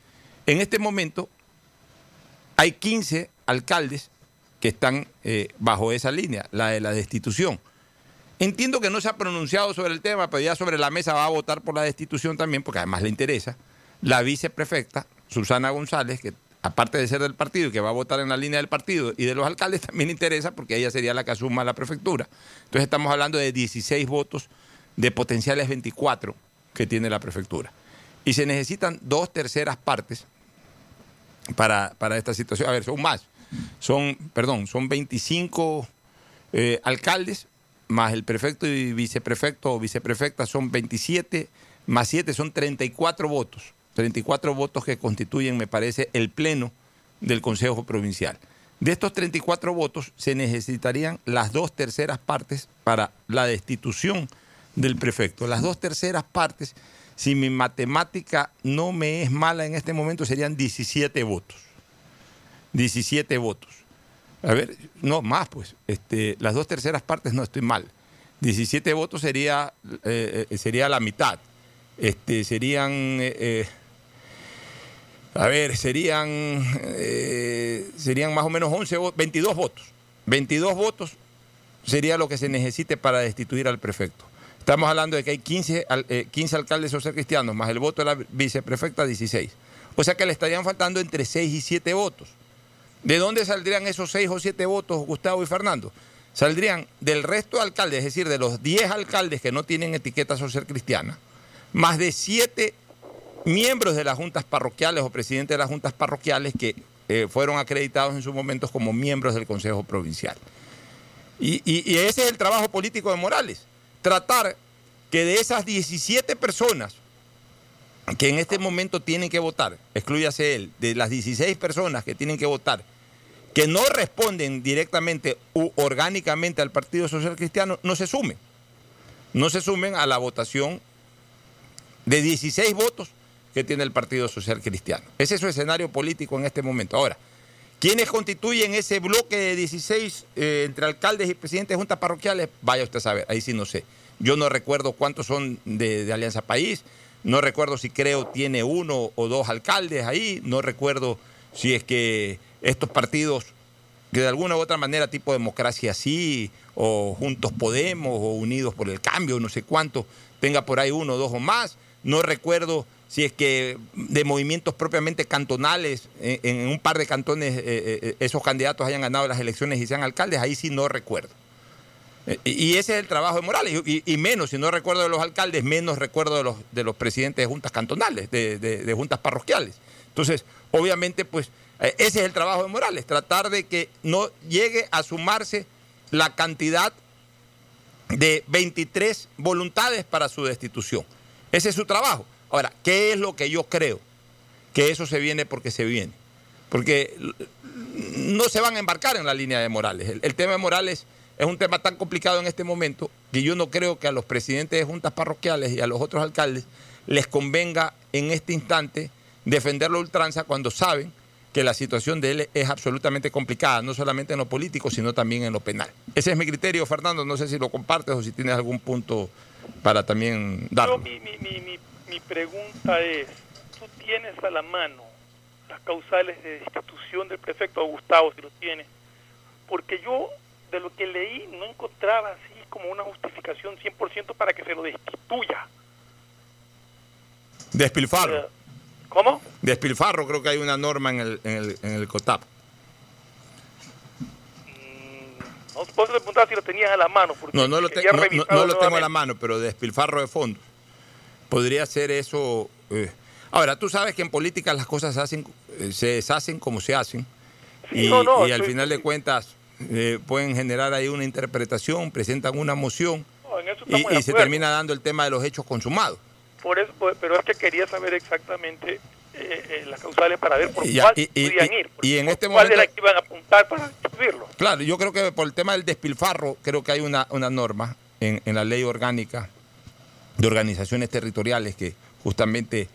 en este momento hay 15 alcaldes que están eh, bajo esa línea, la de la destitución. Entiendo que no se ha pronunciado sobre el tema, pero ya sobre la mesa va a votar por la destitución también, porque además le interesa, la viceprefecta, Susana González, que aparte de ser del partido y que va a votar en la línea del partido y de los alcaldes, también interesa porque ella sería la que asuma la prefectura. Entonces estamos hablando de 16 votos de potenciales 24 que tiene la prefectura. Y se necesitan dos terceras partes para, para esta situación. A ver, son más. Son, perdón, son 25 eh, alcaldes, más el prefecto y viceprefecto o viceprefecta son 27, más 7 son 34 votos. 34 votos que constituyen, me parece, el pleno del Consejo Provincial. De estos 34 votos se necesitarían las dos terceras partes para la destitución del prefecto. Las dos terceras partes, si mi matemática no me es mala en este momento, serían 17 votos. 17 votos. A ver, no, más pues. Este, las dos terceras partes no estoy mal. 17 votos sería, eh, eh, sería la mitad. Este, serían, eh, a ver, serían, eh, serían más o menos 11, vo- 22 votos. 22 votos sería lo que se necesite para destituir al prefecto. Estamos hablando de que hay 15, al- eh, 15 alcaldes socialcristianos, más el voto de la viceprefecta, 16. O sea que le estarían faltando entre 6 y 7 votos. ¿De dónde saldrían esos 6 o 7 votos, Gustavo y Fernando? Saldrían del resto de alcaldes, es decir, de los 10 alcaldes que no tienen etiqueta social cristiana, más de 7 miembros de las juntas parroquiales o presidentes de las juntas parroquiales que eh, fueron acreditados en sus momentos como miembros del Consejo Provincial. Y, y- ese es el trabajo político de Morales, tratar que de esas 17 personas que en este momento tienen que votar, excluyase él, de las 16 personas que tienen que votar, que no responden directamente u orgánicamente al Partido Social Cristiano, no se sumen. No se sumen a la votación de 16 votos que tiene el Partido Social Cristiano. Ese es su escenario político en este momento. Ahora, ¿quiénes constituyen ese bloque de 16 eh, entre alcaldes y presidentes de juntas parroquiales? Vaya usted a saber, ahí sí no sé. Yo no recuerdo cuántos son de, Alianza País, no recuerdo si creo tiene uno o dos alcaldes ahí, no recuerdo si es que estos partidos que de alguna u otra manera, tipo democracia sí, o Juntos Podemos, o Unidos por el Cambio, no sé cuánto, tenga por ahí uno, dos o más. No recuerdo si es que de movimientos propiamente cantonales, en, un par de cantones, eh, eh, esos candidatos hayan ganado las elecciones y sean alcaldes, ahí sí no recuerdo. Eh, Y ese es el trabajo de Morales. Y, menos, si no recuerdo de los alcaldes, menos recuerdo de los, de los presidentes de juntas cantonales, de, de- de juntas parroquiales. Entonces, obviamente, pues ese es el trabajo de Morales, tratar de que no llegue a sumarse la cantidad de 23 voluntades para su destitución. Ese es su trabajo. Ahora, ¿qué es lo que yo creo? Que eso se viene porque se viene. Porque no se van a embarcar en la línea de Morales. El, tema de Morales es un tema tan complicado en este momento que yo no creo que a los presidentes de juntas parroquiales y a los otros alcaldes les convenga en este instante defenderlo a ultranza cuando saben que la situación de él es absolutamente complicada, no solamente en lo político, sino también en lo penal. Ese es mi criterio, Fernando. No sé si lo compartes o si tienes algún punto para también darlo. Mi, mi, pregunta es, ¿tú tienes a la mano las causales de destitución del prefecto Gustavo, si lo tienes? Porque yo, de lo que leí, no encontraba así como una justificación 100% para que se lo destituya. Despilfarro. ¿Cómo? Despilfarro, creo que hay una norma en el, en el, en el COTAP. No, te preguntaba si lo tenías a la mano. Porque No, no lo, te- no- no- no tengo a la mano, pero despilfarro de fondos. Podría ser eso. eh. Ahora, tú sabes que en política las cosas se, hacen, eh, se deshacen como se hacen. Sí, y, no, no, y al final de cuentas eh, pueden generar ahí una interpretación, presentan una moción No, y, se termina dando el tema de los hechos consumados. Por eso, pero es que quería saber exactamente eh, las causales para ver por cuál y- y- ir. y en este ¿Cuál momento- era que iban a apuntar para destituirlo? Claro, yo creo que por el tema del despilfarro, creo que hay una, una norma en, en la ley orgánica de organizaciones territoriales que justamente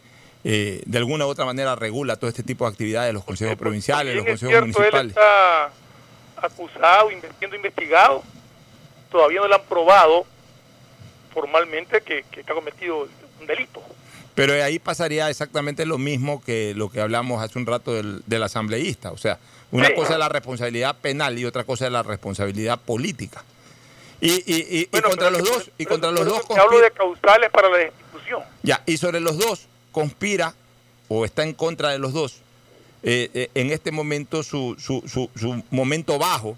eh, de alguna u otra manera regula todo este tipo de actividades, los consejos provinciales, los consejos cierto, él municipales. está acusado, siendo investigado. Todavía no le han probado formalmente que, que ha cometido un delito. Pero ahí pasaría exactamente lo mismo que lo que hablamos hace un rato del, del asambleísta. O sea, una Sí. cosa es la responsabilidad penal y otra cosa es la responsabilidad política. Y, y- y- y contra los dos, y contra los dos Te hablo conspira- de causales para la destitución. Ya, y sobre los dos conspira o está en contra de los dos eh, eh, en este momento su, su, su, su momento bajo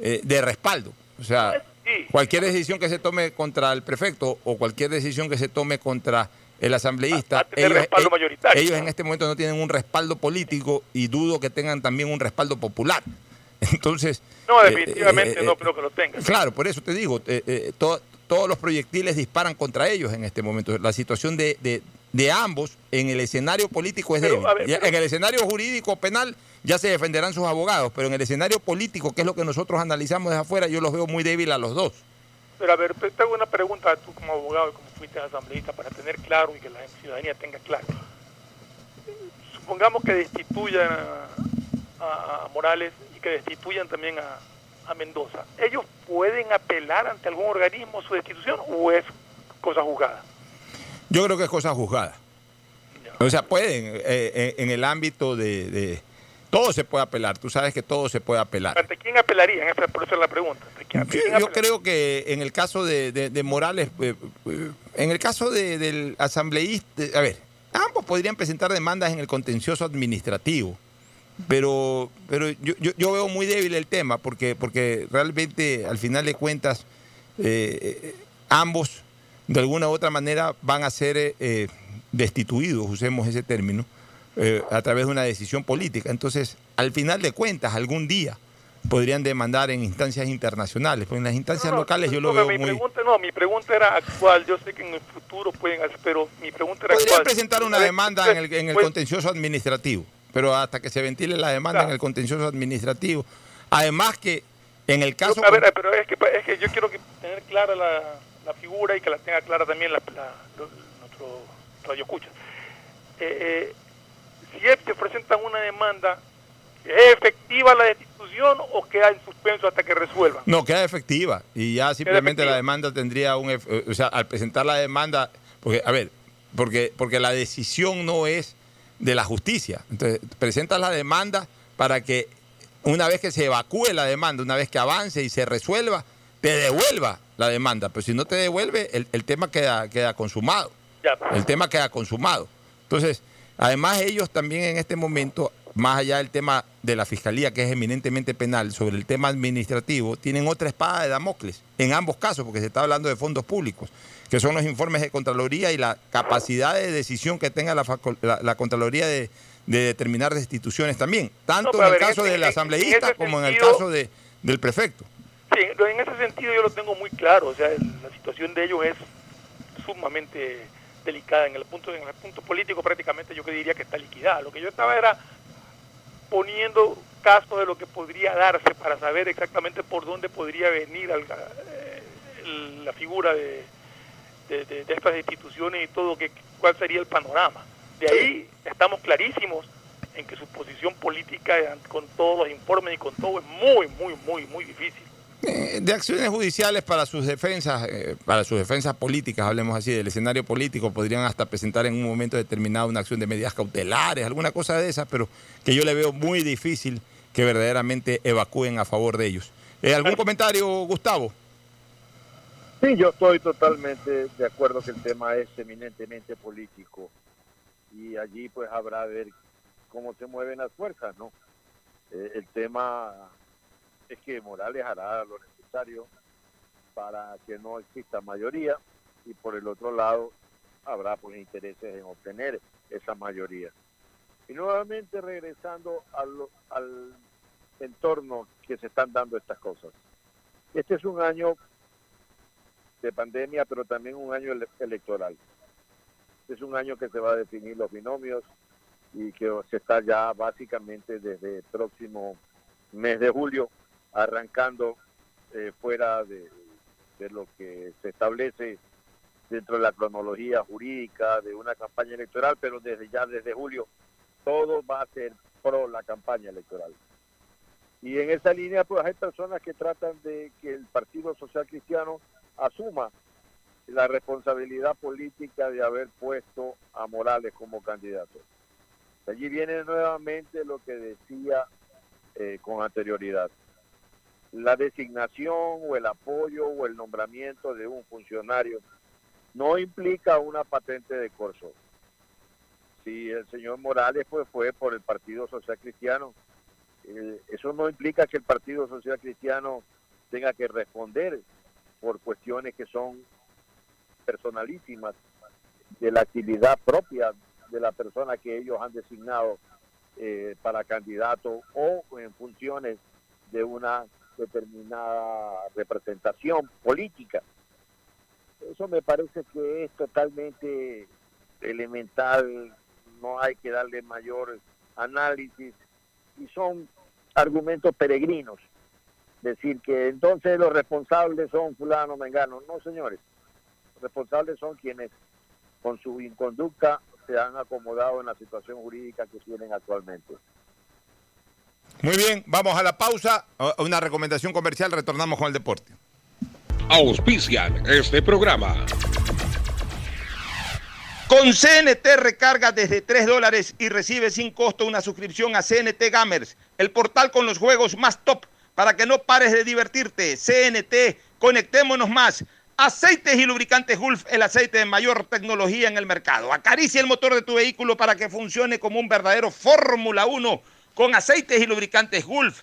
eh, de respaldo. O sea, Sí, cualquier decisión que se tome contra el prefecto o cualquier decisión que se tome contra el asambleísta, tener respaldo eh, mayoritario. ellos en este momento no tienen un respaldo político y dudo que tengan también un respaldo popular. Entonces, No, eh, definitivamente eh, no eh, creo que lo tengan. Claro, por eso te digo, to- todos los proyectiles disparan contra ellos en este momento. La situación de, de- de ambos en el escenario político es Pero, débil. ver, pero- en el escenario jurídico penal ya se defenderán sus abogados, pero en el escenario político, que es lo que nosotros analizamos desde afuera, yo los veo muy débil a los dos. Pero a ver, te hago una pregunta tú como abogado y como fuiste asambleísta para tener claro y que la ciudadanía tenga claro. Supongamos que destituyan a, a- Morales que destituyan también a, a Mendoza. ¿Ellos pueden apelar ante algún organismo su destitución o es cosa juzgada? Yo creo que es cosa juzgada. O sea, pueden, eh, eh, en el ámbito de, de- Todo se puede apelar, tú sabes que todo se puede apelar. ¿Ante quién apelarían? Esa, por eso es la pregunta. ¿Ante quién- ante Yo, creo que en el caso de, de- de Morales, eh, eh, en el caso de- del asambleísta, a ver, ambos podrían presentar demandas en el contencioso administrativo, pero, pero yo, yo- yo veo muy débil el tema porque, porque realmente al final de cuentas eh, eh, ambos de alguna u otra manera van a ser eh, eh, destituidos, usemos ese término, eh, a través de una decisión política. Entonces, al final de cuentas, algún día podrían demandar en instancias internacionales, pues en las instancias locales yo lo No, veo mi muy... pregunta no, mi pregunta era actual. Yo sé que en el futuro pueden hacer, pero mi pregunta era Podrían actual. presentar una Pues, demanda en el, en el pues, contencioso administrativo, pero hasta que se ventile la demanda en el contencioso administrativo. Además que en el caso... A ver, pero es que, es que yo quiero que tener clara la, la figura y que la tenga clara también la, la- lo- nuestro radio escucha. Eh, eh, si es- se presentan una demanda, ¿es efectiva la destitución o queda en suspenso hasta que resuelvan? No, queda efectiva y ya simplemente la demanda tendría un... ef- O sea, al presentar la demanda, porque, a ver, porque, porque la decisión no es de la justicia. Entonces, presentas la demanda para que una vez que se evacúe la demanda, una vez que avance y se resuelva, te devuelva la demanda. Pero si no te devuelve, el, el tema queda, queda consumado. El tema queda consumado. Entonces, además ellos también en este momento, más allá del tema de la fiscalía, que es eminentemente penal, sobre el tema administrativo, tienen otra espada de Damocles, en ambos casos, porque se está hablando de fondos públicos, que son los informes de Contraloría y la capacidad de decisión que tenga la, la- la Contraloría de, de determinar destituciones también, tanto en el ver, caso del en- en asambleísta como en el caso de, del prefecto. Sí, en ese sentido yo lo tengo muy claro. O sea, la situación de ellos es sumamente delicada. En el punto en el punto político prácticamente yo que diría que está liquidada. Lo que yo estaba era poniendo casos de lo que podría darse para saber exactamente por dónde podría venir eh, la figura de, de- de- de estas instituciones y todo, que, cuál sería el panorama. De ahí estamos clarísimos en que su posición política con todos los informes y con todo es muy, muy, muy, muy difícil. Eh, de acciones judiciales para sus defensas, eh, para sus defensas políticas, hablemos así, del escenario político, podrían hasta presentar en un momento determinado una acción de medidas cautelares, alguna cosa de esas, pero que yo le veo muy difícil que verdaderamente evacúen a favor de ellos. Eh, ¿Algún comentario, Gustavo? Sí, yo estoy totalmente de acuerdo que el tema es eminentemente político y allí pues habrá ver cómo se mueven las fuerzas, ¿no? Eh, el tema es que Morales hará lo necesario para que no exista mayoría y por el otro lado habrá pues intereses en obtener esa mayoría. Y nuevamente regresando al, al entorno que se están dando estas cosas. Este es un año de pandemia, pero también un año ele- electoral. Es un año que se va a definir los binomios y que se está ya básicamente desde el próximo mes de julio arrancando eh, fuera de, de lo que se establece dentro de la cronología jurídica de una campaña electoral, pero desde ya desde julio todo va a ser pro la campaña electoral. Y en esa línea, pues hay personas que tratan de que el Partido Social Cristiano asuma la responsabilidad política de haber puesto a Morales como candidato. Allí viene nuevamente lo que decía eh, con anterioridad. La designación o el apoyo o el nombramiento de un funcionario no implica una patente de corso. Si el señor Morales pues, fue por el Partido Social Cristiano, eh, eso no implica que el Partido Social Cristiano tenga que responder por cuestiones que son personalísimas de la actividad propia de la persona que ellos han designado eh, para candidato o en funciones de una determinada representación política. Eso me parece que es totalmente elemental, no hay que darle mayor análisis y son argumentos peregrinos. Decir que entonces los responsables son fulano, mengano. No, señores. Los responsables son quienes con su inconducta se han acomodado en la situación jurídica que tienen actualmente. Muy bien, vamos a la pausa. A- Una recomendación comercial, retornamos con el deporte. Auspician este programa. Con CNT recarga desde 3 dólares y recibe sin costo una suscripción a CNT Gamers, el portal con los juegos más top para que no pares de divertirte. CNT, conectémonos más. Aceites y lubricantes Gulf, el aceite de mayor tecnología en el mercado. Acaricia el motor de tu vehículo para que funcione como un verdadero Fórmula 1 con aceites y lubricantes Gulf.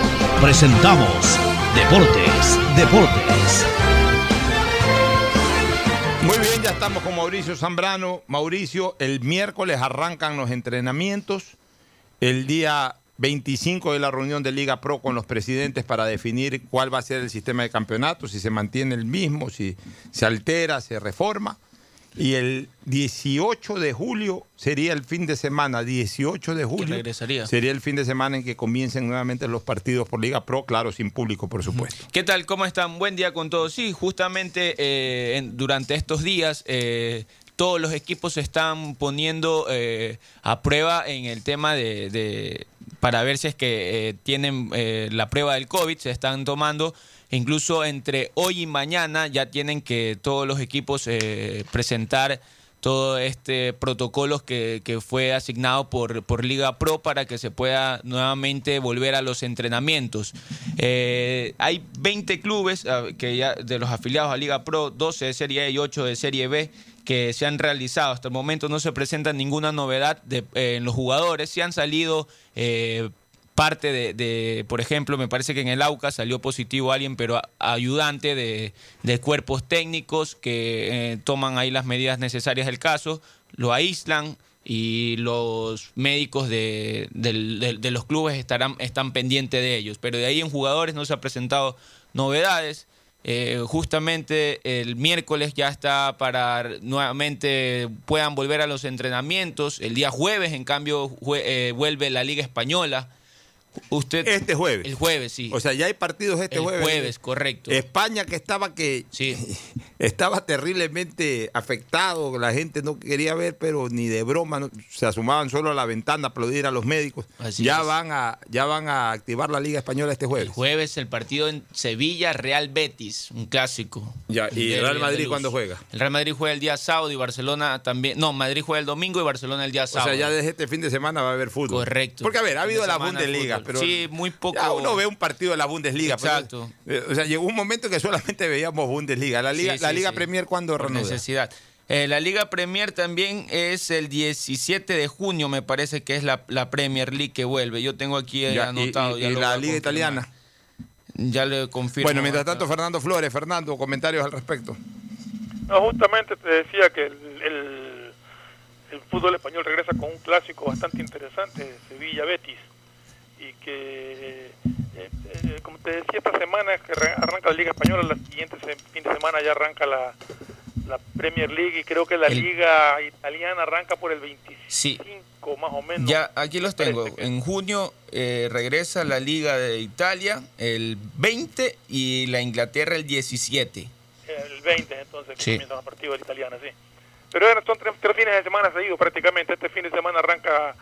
presentamos Deportes, Deportes. Muy bien, ya estamos con Mauricio Zambrano. Mauricio, el miércoles arrancan los entrenamientos. El día 25 de la reunión de Liga Pro con los presidentes para definir cuál va a ser el sistema de campeonato, si se mantiene el mismo, si se altera, se reforma. Y el 18 de julio sería el fin de semana, 18 de julio. regresaría. Sería el fin de semana en que comiencen nuevamente los partidos por Liga Pro, claro, sin público, por supuesto. ¿Qué tal? ¿Cómo están? Buen día con todos. Sí, justamente eh, en- durante estos días eh, todos los equipos se están poniendo eh, a prueba en el tema de, de- para ver si es que eh, tienen la prueba del COVID, se están tomando. Incluso entre hoy y mañana ya tienen que todos los equipos eh, presentar todo este protocolo que, fue asignado por, Liga Pro para que se pueda nuevamente volver a los entrenamientos. Eh, hay 20 clubes ah, que de los afiliados a Liga Pro, 12 de Serie A y 8 de Serie B que se han realizado. Hasta el momento no se presenta ninguna novedad eh, en los jugadores. Se han salido parte de, por ejemplo, me parece que en el AUCA salió positivo alguien, pero ayudante de, cuerpos técnicos que eh, toman ahí las medidas necesarias del caso, lo aíslan y los médicos de, los clubes estarán, están pendientes de ellos. Pero de ahí en jugadores no se ha presentado novedades. Eh, justamente el miércoles ya está para nuevamente puedan volver a los entrenamientos. El día jueves, en cambio, eh, vuelve la Liga Española. Usted Este jueves. El jueves, sí. O sea, ya hay partidos este El jueves. jueves, correcto. España que estaba que estaba terriblemente afectado, la gente no quería ver, pero ni de broma, no- se asomaban solo a la ventana a aplaudir a los médicos. Así ya es. van a ya van a activar la Liga Española este jueves. Jueves el partido en Sevilla, Real Betis, un clásico. Ya, ¿y El Real Madrid cuándo juega? El Real Madrid juega el día sábado y Barcelona también. No, Madrid juega el domingo y Barcelona el día O sábado. sea, ya desde este fin de semana va a haber fútbol. Correcto. Porque, a ver, ha habido la Bundesliga, pero. Sí, muy poco. Ya uno ve un partido de la Bundesliga. pero- Exacto. eh, o sea, llegó un momento que solamente veíamos Bundesliga. La Liga, Sí, la sí, Liga sí. Premier, ¿cuándo Por necesidad. Eh, la Liga Premier también es el 17 de junio, me parece que es la, la Premier League que vuelve. Yo tengo aquí eh, Ya, anotado. y- ya y lo la Liga confirmar. Italiana. Ya le confirmo. Bueno, mientras tanto, Fernando Flores. Fernando, comentarios al respecto. No, justamente te decía que el, el- el fútbol español regresa con un clásico bastante interesante, Sevilla-Betis, que, eh, eh, como te decía, esta semana que arran- arranca la Liga Española, la siguiente fin de semana ya arranca la, la Premier League, y creo que la El- Liga Italiana arranca por el 25 Sí. más o menos. Ya, aquí los tengo. En junio eh, regresa la Liga de Italia el 20 y la Inglaterra el 17. El 20, entonces, que Sí. comienzan los partidos de la italiana, sí. Pero bueno, son tres, tres fines de semana seguidos prácticamente. Este fin de semana arranca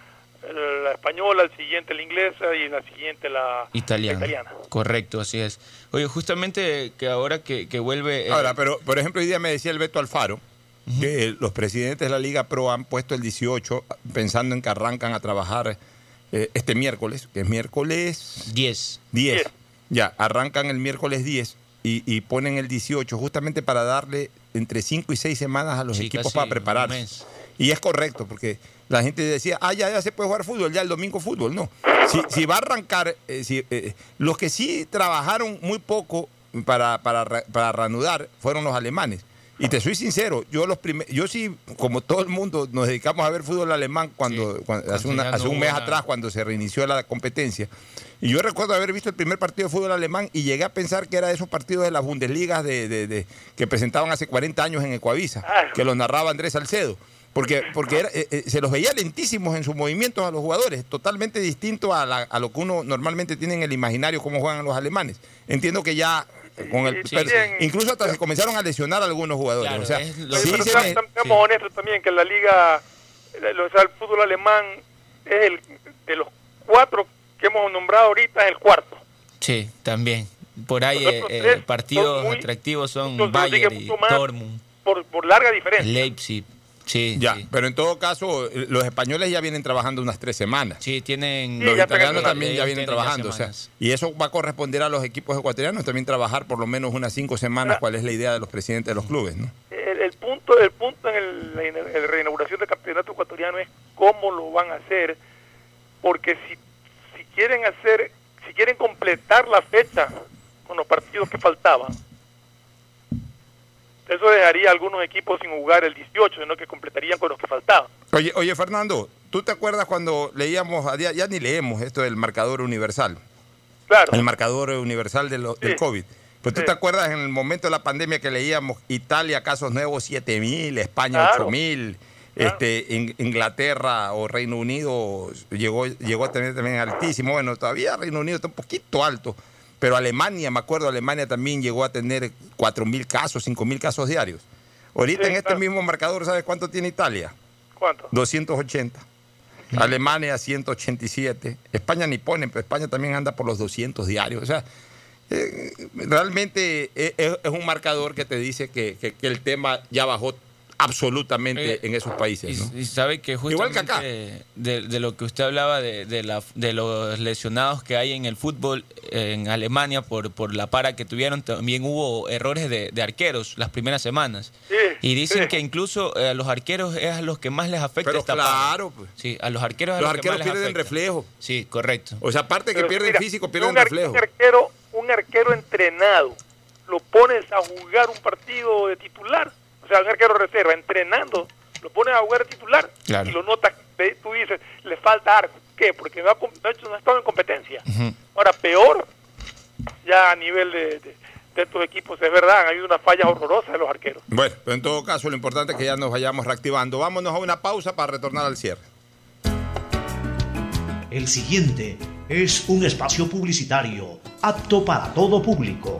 la española, el siguiente la inglesa y la siguiente la Italiana. la italiana. Correcto, así es. Oye, justamente que ahora que, que vuelve... eh, Ahora, pero por ejemplo, hoy día me decía el Beto Alfaro que los presidentes de la Liga Pro han puesto el 18 pensando en que arrancan a trabajar eh, este miércoles, que es miércoles 10. 10. Ya, arrancan el miércoles 10 y, y ponen el 18 justamente para darle entre 5 y 6 semanas a los Sí, equipos para un prepararse. Y es correcto, porque la gente decía, ah, ya, ya se puede jugar fútbol, ya el domingo fútbol. No. Si, si va a arrancar, eh, si, eh, los que sí trabajaron muy poco para, para, ra- para reanudar fueron los alemanes. Y te soy sincero, yo los primer- yo sí, como todo el mundo, nos dedicamos a ver fútbol alemán cuando, cuando- hace, una- hace un mes atrás, cuando se reinició la competencia. Y yo recuerdo haber visto el primer partido de fútbol alemán y llegué a pensar que era de esos partidos de las Bundesligas de, de- de- que presentaban hace 40 años en Ecuavisa, que los narraba Andrés Salcedo. Porque, porque era- eh, eh, se los veía lentísimos en sus movimientos a los jugadores, totalmente distinto a, la- a lo que uno normalmente tiene en el imaginario cómo juegan los alemanes. Entiendo que ya con el Sí, pero bien. incluso hasta se comenzaron a lesionar algunos jugadores. Claro, o sea, es lo- Oye, sí pero se seamos- me- seamos honestos también que la liga, el, o sea, el fútbol alemán es el de los cuatro que hemos nombrado ahorita es el cuarto. Sí, también. Por ahí eh, eh, partidos son muy- atractivos son Bayern y Dortmund, por, por larga diferencia. Leipzig. Sí, ya, sí. pero en todo caso, eh, los españoles ya vienen trabajando unas tres semanas. Sí, tienen... Los ya están italianos en- también ya vienen trabajando. O sea, y eso va a corresponder a los equipos ecuatorianos también trabajar por lo menos unas cinco semanas, cuál es la idea de los presidentes de los clubes, ¿no? El, el punto el punto en el- la ine- el reinauguración del campeonato ecuatoriano es cómo lo van a hacer, porque si, si quieren hacer, si quieren completar la fecha con los partidos que faltaban, eso dejaría a algunos equipos sin jugar el 18, sino que completarían con los que faltaban. Oye, oye, Fernando, ¿tú te acuerdas cuando leíamos, ya ni leemos esto del marcador universal? Claro. El marcador universal de lo- del. COVID. Pues tú Sí. te acuerdas en el momento de la pandemia que leíamos Italia casos nuevos 7000, España Claro. 8000, este In- Inglaterra o Reino Unido llegó llegó a tener también altísimo. Bueno, todavía Reino Unido está un poquito alto, pero Alemania, me acuerdo, Alemania también llegó a tener 4000 casos, 5000 casos diarios. Ahorita Sí, en este claro. mismo marcador, ¿sabes cuánto tiene Italia? ¿Cuánto? 280. Alemania 187. España ni ponen, pero España también anda por los 200 diarios. O sea, eh, realmente es, es- es un marcador que te dice que, que- que el tema ya bajó absolutamente Eh, en esos países. ¿no? Y, y sabe que Igual que acá. De, de lo que usted hablaba de, de, la, de los lesionados que hay en el fútbol eh, en Alemania por, por la para que tuvieron, también hubo errores de, de arqueros las primeras semanas. y dicen sí. que incluso eh, a los arqueros es a los que más les afecta Pero esta para. claro, pues. Sí, a los arqueros es a Los los, que más arqueros les pierden afecta. reflejo. Sí, correcto. O sea, aparte que Pero pierden mira, físico, pierden un, reflejo. un arquero, un arquero entrenado, lo pones a jugar un partido de titular, sea, un arquero reserva, entrenando, lo pones a jugar titular Claro. y lo notas, tú dices, le falta arco. ¿Qué? Porque no ha, no estado en competencia. Ahora, peor, ya a nivel de, de- de estos equipos, es verdad, han habido unas fallas horrorosas de los arqueros. Bueno, pero en todo caso, lo importante es que ya nos vayamos reactivando. Vámonos a una pausa para retornar al cierre. El siguiente es un espacio publicitario apto para todo público.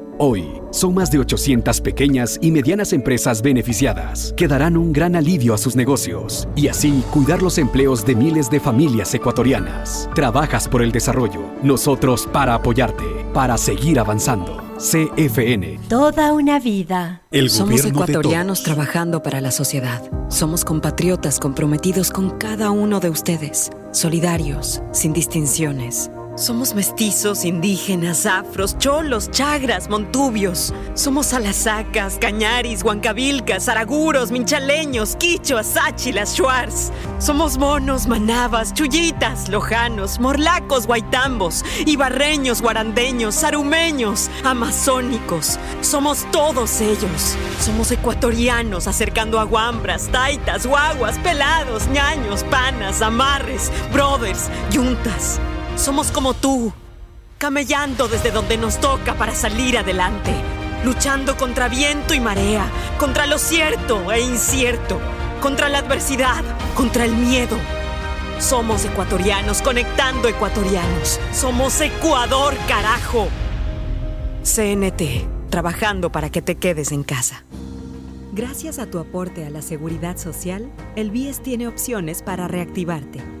Hoy, son más de 800 pequeñas y medianas empresas beneficiadas que darán un gran alivio a sus negocios y así cuidar los empleos de miles de familias ecuatorianas. Trabajas por el desarrollo, nosotros para apoyarte, para seguir avanzando. CFN. Toda una vida. El Somos gobierno de ecuatorianos trabajando para la sociedad. Somos compatriotas comprometidos con cada uno de ustedes, solidarios, sin distinciones. Somos mestizos, indígenas, afros, cholos, chagras, montubios. Somos alasacas, cañaris, huancavilcas, araguros, minchaleños, quichuas, sáchilas, shuars. Somos monos, manabas, chullitas, lojanos, morlacos, guaitambos, ibarreños, guarandeños, sarumeños, amazónicos. Somos todos ellos. Somos ecuatorianos acercando aguambras, taitas, guaguas, pelados, ñaños, panas, amarres, brothers, yuntas. Somos como tú, camellando desde donde nos toca para salir adelante, luchando contra viento y marea, contra lo cierto e incierto, contra la adversidad, contra el miedo. Somos ecuatorianos conectando ecuatorianos. Somos Ecuador, carajo. CNT, trabajando para que te quedes en casa. Gracias a tu aporte a la seguridad social, el BIES tiene opciones para reactivarte.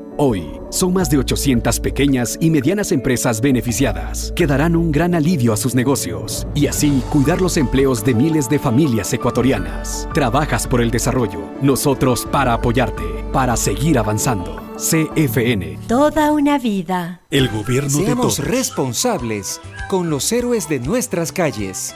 Hoy, son más de 800 pequeñas y medianas empresas beneficiadas que darán un gran alivio a sus negocios y así cuidar los empleos de miles de familias ecuatorianas. Trabajas por el desarrollo, nosotros para apoyarte, para seguir avanzando. CFN. Toda una vida. El gobierno de Seamos todos. responsables con los héroes de nuestras calles.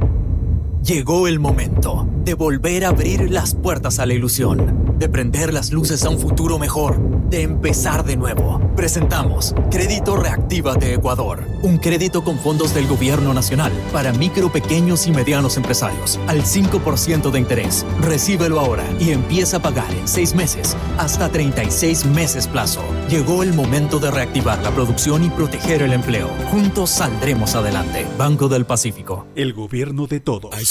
Llegó el momento de volver a abrir las puertas a la ilusión, de prender las luces a un futuro mejor, de empezar de nuevo. Presentamos Crédito Reactiva de Ecuador, un crédito con fondos del gobierno nacional para micro, pequeños y medianos empresarios al 5% de interés. Recíbelo ahora y empieza a pagar en 6 meses hasta 36 meses plazo. Llegó el momento de reactivar la producción y proteger el empleo. Juntos saldremos adelante. Banco del Pacífico. El gobierno de todos.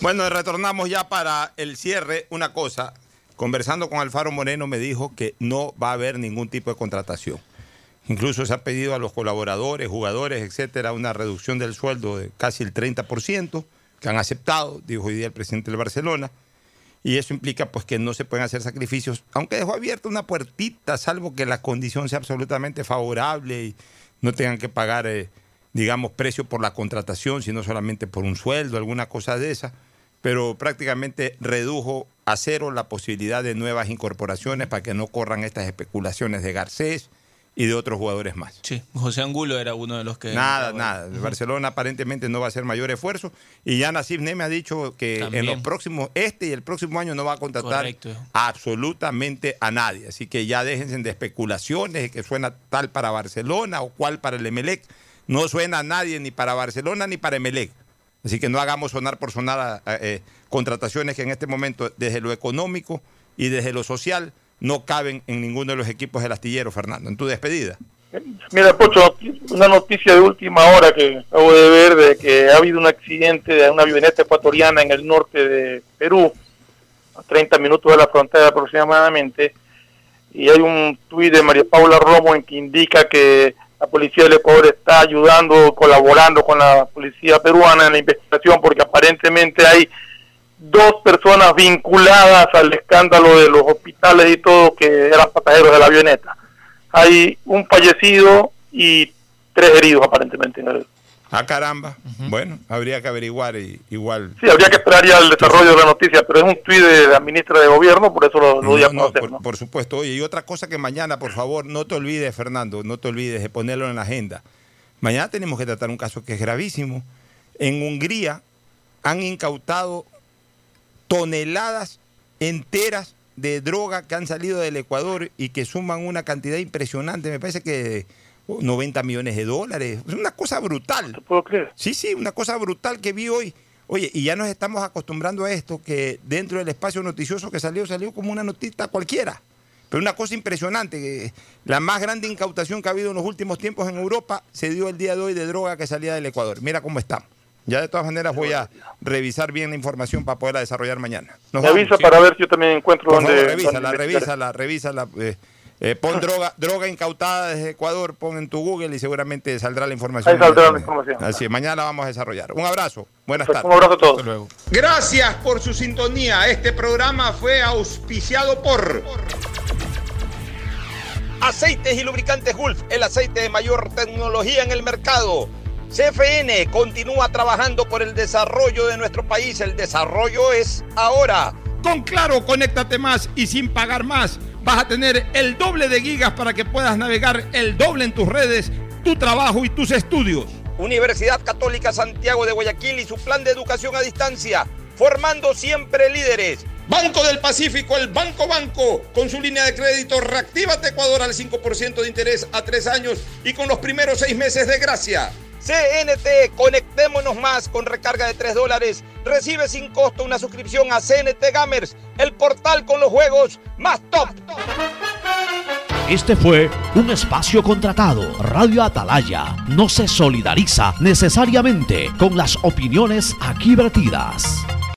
Bueno, retornamos ya para el cierre. Una cosa, conversando con Alfaro Moreno me dijo que no va a haber ningún tipo de contratación. Incluso se ha pedido a los colaboradores, jugadores, etcétera, una reducción del sueldo de casi el 30%, que han aceptado, dijo hoy día el presidente del Barcelona. Y eso implica pues que no se pueden hacer sacrificios, aunque dejó abierta una puertita, salvo que la condición sea absolutamente favorable y no tengan que pagar, eh, digamos, precio por la contratación, sino solamente por un sueldo, alguna cosa de esa. Pero prácticamente redujo a cero la posibilidad de nuevas incorporaciones para que no corran estas especulaciones de Garcés y de otros jugadores más. Sí, José Angulo era uno de los que... Nada, nada. El Barcelona aparentemente no va a hacer mayor esfuerzo. Y ya Nasif Neme ha dicho que También. en los próximos, este y el próximo año no va a contratar Correcto. absolutamente a nadie. Así que ya déjense de especulaciones de que suena tal para Barcelona o cual para el Emelec. No suena a nadie ni para Barcelona ni para Emelec. Así que no hagamos sonar por sonar a, eh, contrataciones que en este momento, desde lo económico y desde lo social, no caben en ninguno de los equipos del astillero, Fernando. En tu despedida. Mira, Pocho, una noticia de última hora que acabo de ver de que ha habido un accidente de una avioneta ecuatoriana en el norte de Perú, a 30 minutos de la frontera aproximadamente, y hay un tuit de María Paula Romo en que indica que la policía del Ecuador está ayudando, colaborando con la policía peruana en la investigación porque aparentemente hay dos personas vinculadas al escándalo de los hospitales y todo que eran pasajeros de la avioneta. Hay un fallecido y tres heridos aparentemente. en el- Ah, caramba. Bueno, habría que averiguar y, igual. Sí, habría que esperar ya el desarrollo de la noticia, pero es un tuit de la ministra de Gobierno, por eso lo, lo doy a No, conocer. por, ¿no? por supuesto. Oye, y otra cosa que mañana, por favor, no te olvides, Fernando, no te olvides de ponerlo en la agenda. Mañana tenemos que tratar un caso que es gravísimo. En Hungría han incautado toneladas enteras de droga que han salido del Ecuador y que suman una cantidad impresionante. Me parece que 90 millones de dólares. Es una cosa brutal. ¿Puedo creer? Sí, sí, una cosa brutal que vi hoy. Oye, y ya nos estamos acostumbrando a esto, que dentro del espacio noticioso que salió, salió como una notita cualquiera. Pero una cosa impresionante, que la más grande incautación que ha habido en los últimos tiempos en Europa se dio el día de hoy de droga que salía del Ecuador. Mira cómo está. Ya de todas maneras voy a revisar bien la información para poderla desarrollar mañana. Nos Me avisa ¿sí? para ver si yo también encuentro Por favor, revísala, donde investigar. revísala, revísala. eh, eh, pon droga, droga incautada desde Ecuador, pon en tu Google y seguramente saldrá la información. Ahí saldrá la información. Así es, mañana la vamos a desarrollar. Un abrazo, buenas Pues, tardes. un abrazo a todos. Hasta luego. Gracias por su sintonía. Este programa fue auspiciado por Aceites y lubricantes Gulf, el aceite de mayor tecnología en el mercado. CFN continúa trabajando por el desarrollo de nuestro país. El desarrollo es ahora. Con Claro, conéctate más y sin pagar más. Vas a tener el doble de gigas para que puedas navegar el doble en tus redes, tu trabajo y tus estudios. Universidad Católica Santiago de Guayaquil y su plan de educación a distancia, formando siempre líderes. Banco del Pacífico, el Banco Banco, con su línea de crédito Reactívate Ecuador al 5% de interés a tres años y con los primeros seis meses de gracia. CNT, conectémonos más con recarga de 3 dólares. Recibe sin costo una suscripción a CNT Gamers, el portal con los juegos más top. Este fue un espacio contratado. Radio Atalaya no se solidariza necesariamente con las opiniones aquí vertidas.